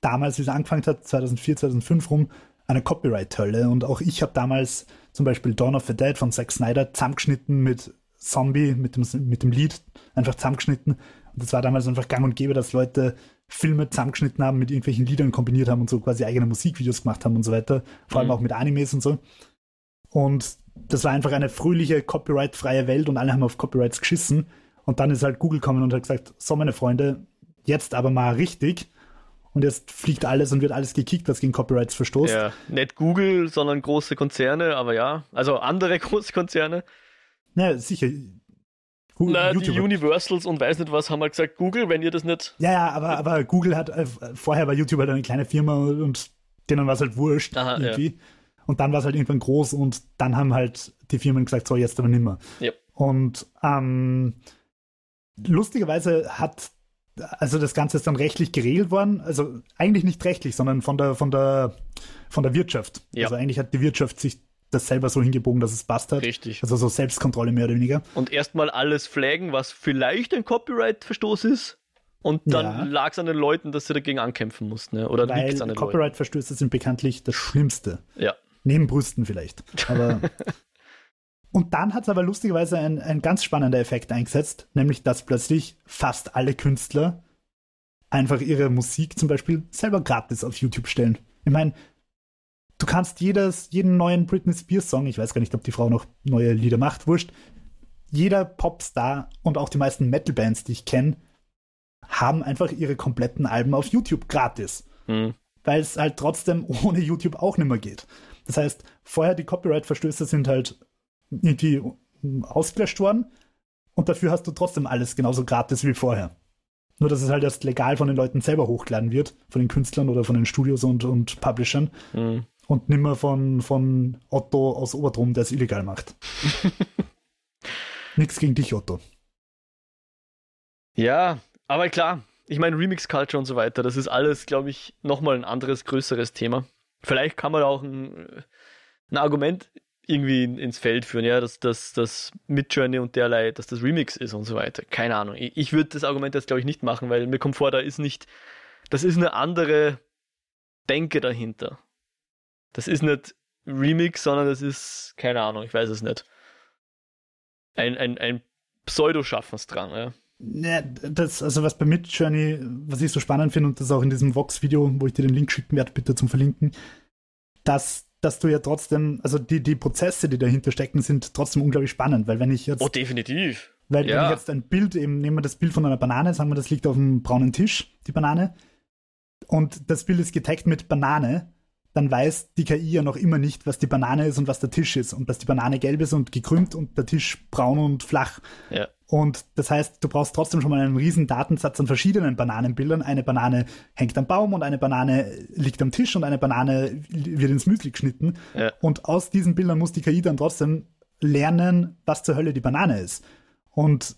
damals, wie es angefangen hat, 2004, 2005 rum, eine Copyright-Hölle. Und auch ich habe damals zum Beispiel Dawn of the Dead von Zack Snyder zusammengeschnitten mit Zombie, mit dem, mit dem Lied, einfach zusammengeschnitten. Und das war damals einfach gang und gäbe, dass Leute Filme zusammengeschnitten haben, mit irgendwelchen Liedern kombiniert haben und so quasi eigene Musikvideos gemacht haben und so weiter. Vor allem mhm. auch mit Animes und so. Und das war einfach eine fröhliche, copyright-freie Welt und alle haben auf Copyrights geschissen. Und dann ist halt Google gekommen und hat gesagt, so meine Freunde, jetzt aber mal richtig und jetzt fliegt alles und wird alles gekickt, was gegen Copyrights verstoßt. Ja, nicht Google, sondern große Konzerne, aber ja, also andere <laughs> große Konzerne. Na, sicher. Google, Na, die Universals und weiß nicht was haben halt gesagt, Google, wenn ihr das nicht. Ja, ja, aber, aber Google hat, äh, vorher war YouTube halt eine kleine Firma und denen war es halt wurscht Aha, irgendwie. Ja. Und dann war es halt irgendwann groß und dann haben halt die Firmen gesagt, so jetzt aber nimmer. Ja. Und ähm, lustigerweise hat also das Ganze ist dann rechtlich geregelt worden, also eigentlich nicht rechtlich, sondern von der, von der, von der Wirtschaft. Ja. Also eigentlich hat die Wirtschaft sich das selber so hingebogen, dass es passt hat. Richtig. Also so Selbstkontrolle mehr oder weniger. Und erstmal alles flaggen, was vielleicht ein Copyright-Verstoß ist. Und dann ja. lag es an den Leuten, dass sie dagegen ankämpfen mussten. Ne? Oder es an den Copyright-Verstöße sind bekanntlich das Schlimmste. Ja. Neben Brüsten vielleicht. Aber <laughs> Und dann hat es aber lustigerweise ein, ein ganz spannender Effekt eingesetzt, nämlich dass plötzlich fast alle Künstler einfach ihre Musik zum Beispiel selber gratis auf YouTube stellen. Ich meine, du kannst jedes, jeden neuen Britney Spears Song, ich weiß gar nicht, ob die Frau noch neue Lieder macht, wurscht, jeder Popstar und auch die meisten Metal-Bands, die ich kenne, haben einfach ihre kompletten Alben auf YouTube gratis. Mhm. Weil es halt trotzdem ohne YouTube auch nicht mehr geht. Das heißt, vorher die Copyright-Verstöße sind halt irgendwie ausgelöscht worden und dafür hast du trotzdem alles genauso gratis wie vorher. Nur, dass es halt erst legal von den Leuten selber hochgeladen wird, von den Künstlern oder von den Studios und, und Publishern. Mhm. Und nimmer von, von Otto aus Oberdrum, der es illegal macht. <laughs> Nichts gegen dich, Otto. Ja, aber klar, ich meine Remix-Culture und so weiter, das ist alles, glaube ich, nochmal ein anderes, größeres Thema. Vielleicht kann man auch ein, ein Argument irgendwie ins Feld führen, ja, dass das dass Midjourney und derlei, dass das Remix ist und so weiter. Keine Ahnung. Ich, ich würde das Argument jetzt, glaube ich, nicht machen, weil mir kommt vor, da ist nicht, das ist eine andere Denke dahinter. Das ist nicht Remix, sondern das ist, keine Ahnung, ich weiß es nicht. Ein, ein, ein Pseudo-Schaffensdrang, ja. Ja, das, also was bei Midjourney, was ich so spannend finde, und das auch in diesem Vox-Video, wo ich dir den Link schicken werde, bitte zum Verlinken, dass dass du ja trotzdem, also die, die Prozesse, die dahinter stecken, sind trotzdem unglaublich spannend, weil wenn ich jetzt. Oh, definitiv. Weil ja. wenn ich jetzt ein Bild, eben nehmen wir das Bild von einer Banane, sagen wir, das liegt auf einem braunen Tisch, die Banane, und das Bild ist getaggt mit Banane, dann weiß die KI ja noch immer nicht, was die Banane ist und was der Tisch ist und dass die Banane gelb ist und gekrümmt und der Tisch braun und flach. Ja. Und das heißt, du brauchst trotzdem schon mal einen riesen Datensatz an verschiedenen Bananenbildern. Eine Banane hängt am Baum und eine Banane liegt am Tisch und eine Banane wird ins Müsli geschnitten. Ja. Und aus diesen Bildern muss die KI dann trotzdem lernen, was zur Hölle die Banane ist. Und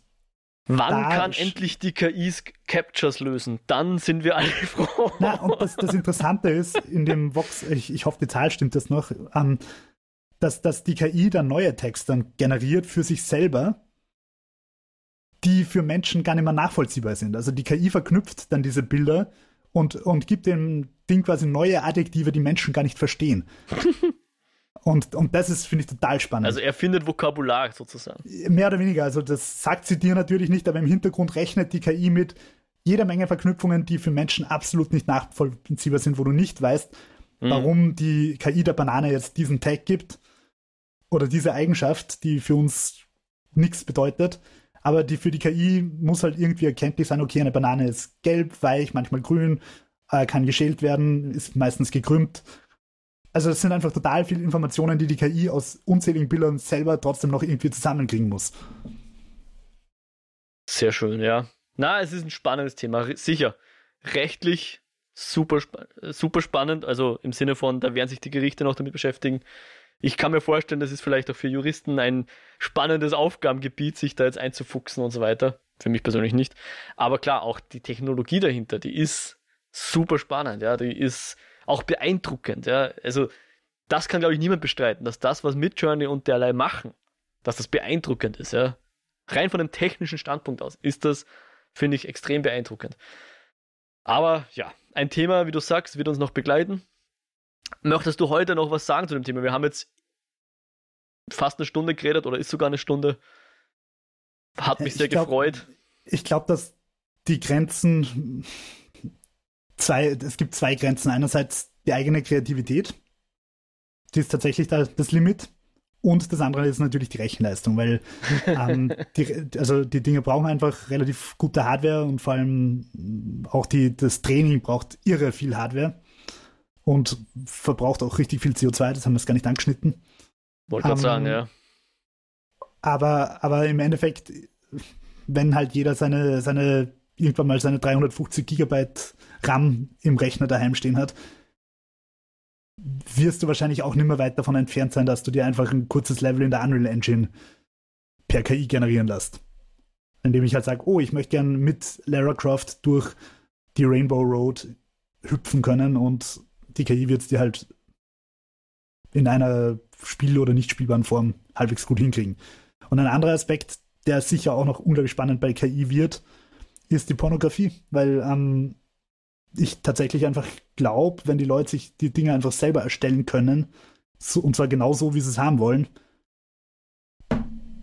Wann kann endlich die KIs Captures lösen? Dann sind wir alle <laughs> froh. Na, und das, das Interessante ist, in dem Vox, ich, ich hoffe, die Zahl stimmt das noch, ähm, dass, dass die KI dann neue Texte generiert für sich selber die für Menschen gar nicht mehr nachvollziehbar sind. Also die KI verknüpft dann diese Bilder und, und gibt dem Ding quasi neue Adjektive, die Menschen gar nicht verstehen. <laughs> und, und das ist, finde ich, total spannend. Also er findet Vokabular sozusagen. Mehr oder weniger. Also das sagt sie dir natürlich nicht, aber im Hintergrund rechnet die KI mit jeder Menge Verknüpfungen, die für Menschen absolut nicht nachvollziehbar sind, wo du nicht weißt, mhm. warum die KI der Banane jetzt diesen Tag gibt oder diese Eigenschaft, die für uns nichts bedeutet aber die, für die KI muss halt irgendwie erkenntlich sein, okay, eine Banane ist gelb, weich, manchmal grün, äh, kann geschält werden, ist meistens gekrümmt. Also es sind einfach total viele Informationen, die die KI aus unzähligen Bildern selber trotzdem noch irgendwie zusammenkriegen muss. Sehr schön, ja. Na, es ist ein spannendes Thema, sicher. Rechtlich super, super spannend, also im Sinne von, da werden sich die Gerichte noch damit beschäftigen ich kann mir vorstellen, das ist vielleicht auch für Juristen ein spannendes Aufgabengebiet, sich da jetzt einzufuchsen und so weiter. Für mich persönlich nicht. Aber klar, auch die Technologie dahinter, die ist super spannend, ja, die ist auch beeindruckend, ja. Also, das kann, glaube ich, niemand bestreiten, dass das, was Midjourney und derlei machen, dass das beeindruckend ist, ja. Rein von dem technischen Standpunkt aus ist das, finde ich, extrem beeindruckend. Aber ja, ein Thema, wie du sagst, wird uns noch begleiten. Möchtest du heute noch was sagen zu dem Thema? Wir haben jetzt fast eine Stunde geredet oder ist sogar eine Stunde. Hat mich sehr glaub, gefreut. Ich glaube, dass die Grenzen zwei, es gibt zwei Grenzen. Einerseits die eigene Kreativität, die ist tatsächlich da, das Limit. Und das andere ist natürlich die Rechenleistung, weil <laughs> ähm, die, also die Dinge brauchen einfach relativ gute Hardware und vor allem auch die, das Training braucht irre viel Hardware und verbraucht auch richtig viel CO2, das haben wir es gar nicht angeschnitten. Wollte gerade ähm, sagen, ja. Aber, aber im Endeffekt, wenn halt jeder seine, seine, irgendwann mal seine 350 Gigabyte RAM im Rechner daheim stehen hat, wirst du wahrscheinlich auch nicht mehr weit davon entfernt sein, dass du dir einfach ein kurzes Level in der Unreal Engine per KI generieren lässt. Indem ich halt sage, oh, ich möchte gern mit Lara Croft durch die Rainbow Road hüpfen können und die KI wird es dir halt in einer spiel- oder nicht spielbaren Form halbwegs gut hinkriegen. Und ein anderer Aspekt, der sicher auch noch unglaublich spannend bei KI wird, ist die Pornografie, weil ähm, ich tatsächlich einfach glaube, wenn die Leute sich die Dinge einfach selber erstellen können, so, und zwar genau so, wie sie es haben wollen,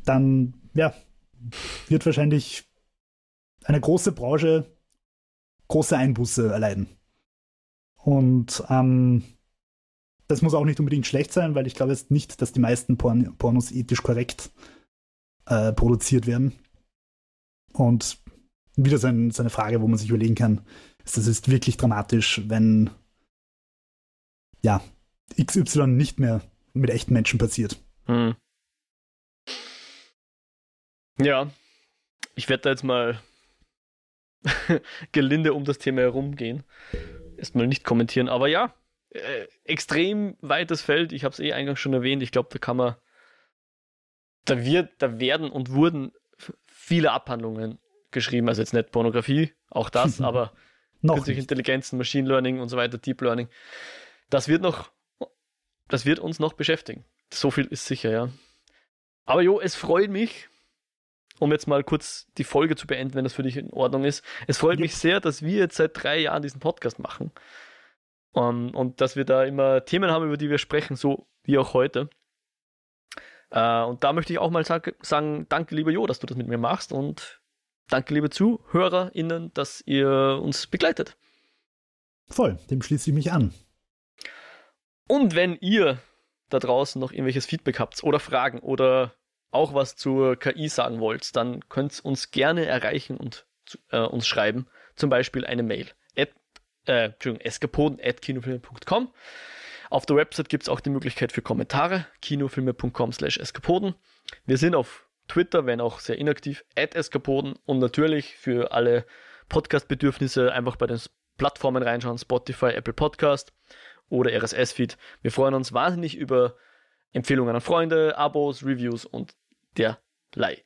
dann ja, wird wahrscheinlich eine große Branche große Einbuße erleiden. Und ähm, das muss auch nicht unbedingt schlecht sein, weil ich glaube jetzt nicht, dass die meisten Porn Pornos ethisch korrekt äh, produziert werden. Und wieder so, ein, so eine Frage, wo man sich überlegen kann, ist das ist wirklich dramatisch, wenn ja, XY nicht mehr mit echten Menschen passiert. Hm. Ja, ich werde da jetzt mal <laughs> gelinde um das Thema herumgehen. Erstmal nicht kommentieren, aber ja, äh, extrem weites Feld. Ich habe es eh eingangs schon erwähnt. Ich glaube, da kann man, da wird, da werden und wurden viele Abhandlungen geschrieben. Also jetzt nicht Pornografie, auch das, <laughs> aber künstliche Intelligenzen, Machine Learning und so weiter, Deep Learning. Das wird noch, das wird uns noch beschäftigen. So viel ist sicher, ja. Aber jo, es freut mich, um jetzt mal kurz die Folge zu beenden, wenn das für dich in Ordnung ist. Es freut ja. mich sehr, dass wir jetzt seit drei Jahren diesen Podcast machen. Um, ähm, und dass wir da immer Themen haben, über die wir sprechen, so wie auch heute. Uh, und da möchte ich auch mal sag, sagen, danke lieber Jo, dass du das mit mir machst und danke liebe ZuhörerInnen, dass ihr uns begleitet. Voll, dem schließe ich mich an. Und wenn ihr da draußen noch irgendwelches Feedback habt oder Fragen oder auch was zur KI sagen wollt, dann könnt ihr uns gerne erreichen und äh, uns schreiben. Zum Beispiel eine Mail. At, äh, Entschuldigung. Auf der Website gibt es auch die Möglichkeit für Kommentare. kinofilme.com slash eskapoden. Wir sind auf Twitter, wenn auch sehr inaktiv, at eskapoden und natürlich für alle Podcast-Bedürfnisse einfach bei den Plattformen reinschauen, Spotify, Apple Podcast oder RSS-Feed. Wir freuen uns wahnsinnig über Empfehlungen an Freunde, Abos, Reviews und derlei.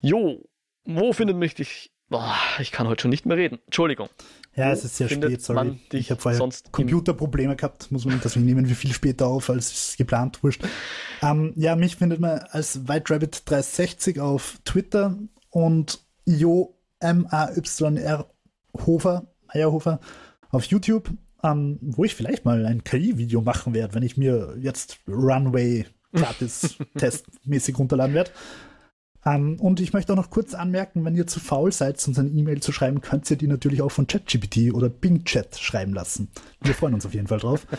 Jo, wo findet mich dich? Boah, ich kann heute schon nicht mehr reden. Entschuldigung. Ja, es ist sehr spät, sorry. Ich habe vorher Computerprobleme gehabt, muss man deswegen nehmen wir viel später auf als geplant, wurscht. Ähm, ja, mich findet man als WhiteRabbit360 auf Twitter und Jo M-A-Y-R Hofer, Meyerhofer auf YouTube ähm, wo ich vielleicht mal ein KI-Video machen werde, wenn ich mir jetzt Runway gratis <laughs> testmäßig runterladen werde. Ähm, und ich möchte auch noch kurz anmerken, wenn ihr zu faul seid, uns eine E-Mail zu schreiben, könnt ihr die natürlich auch von ChatGPT oder Bing Chat schreiben lassen. Wir freuen uns auf jeden Fall drauf. <laughs>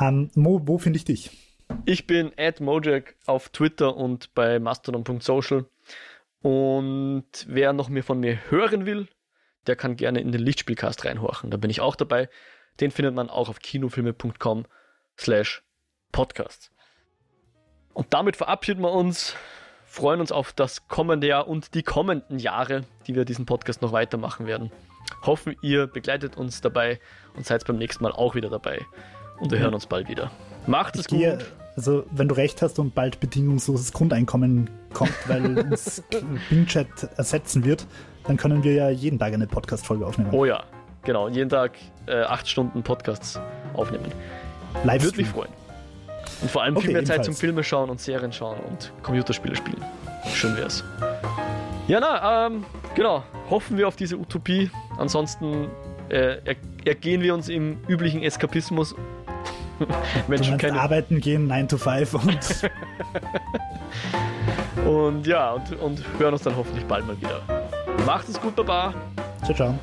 Ähm, Mo, wo finde ich dich? Ich bin at Mojak auf Twitter und bei mastodon.social. Und wer noch mehr von mir hören will, der kann gerne in den Lichtspielcast reinhorchen. Da bin ich auch dabei. Den findet man auch auf kinofilme.com slash podcast. Und damit verabschieden wir uns, freuen uns auf das kommende Jahr und die kommenden Jahre, die wir diesen Podcast noch weitermachen werden. Hoffen, ihr begleitet uns dabei und seid beim nächsten Mal auch wieder dabei. Und wir hören uns bald wieder. Macht es gut. Also, wenn du recht hast und bald bedingungsloses Grundeinkommen kommt, weil <laughs> uns Bing-Chat ersetzen wird, dann können wir ja jeden Tag eine Podcast-Folge aufnehmen. Oh ja, Genau, jeden Tag äh, acht Stunden Podcasts aufnehmen. Live Würde mich freuen. Und vor allem okay, viel mehr Zeit zum Filme schauen und Serien schauen und Computerspiele spielen. Schön wär's. Ja, na, ähm, genau. Hoffen wir auf diese Utopie. Ansonsten äh, ergehen wir uns im üblichen Eskapismus. <laughs> Wenn schon keine... arbeiten gehen, 9 to 5 und. <laughs> und ja, und, und hören uns dann hoffentlich bald mal wieder. Macht es gut, Baba. Ciao, ciao.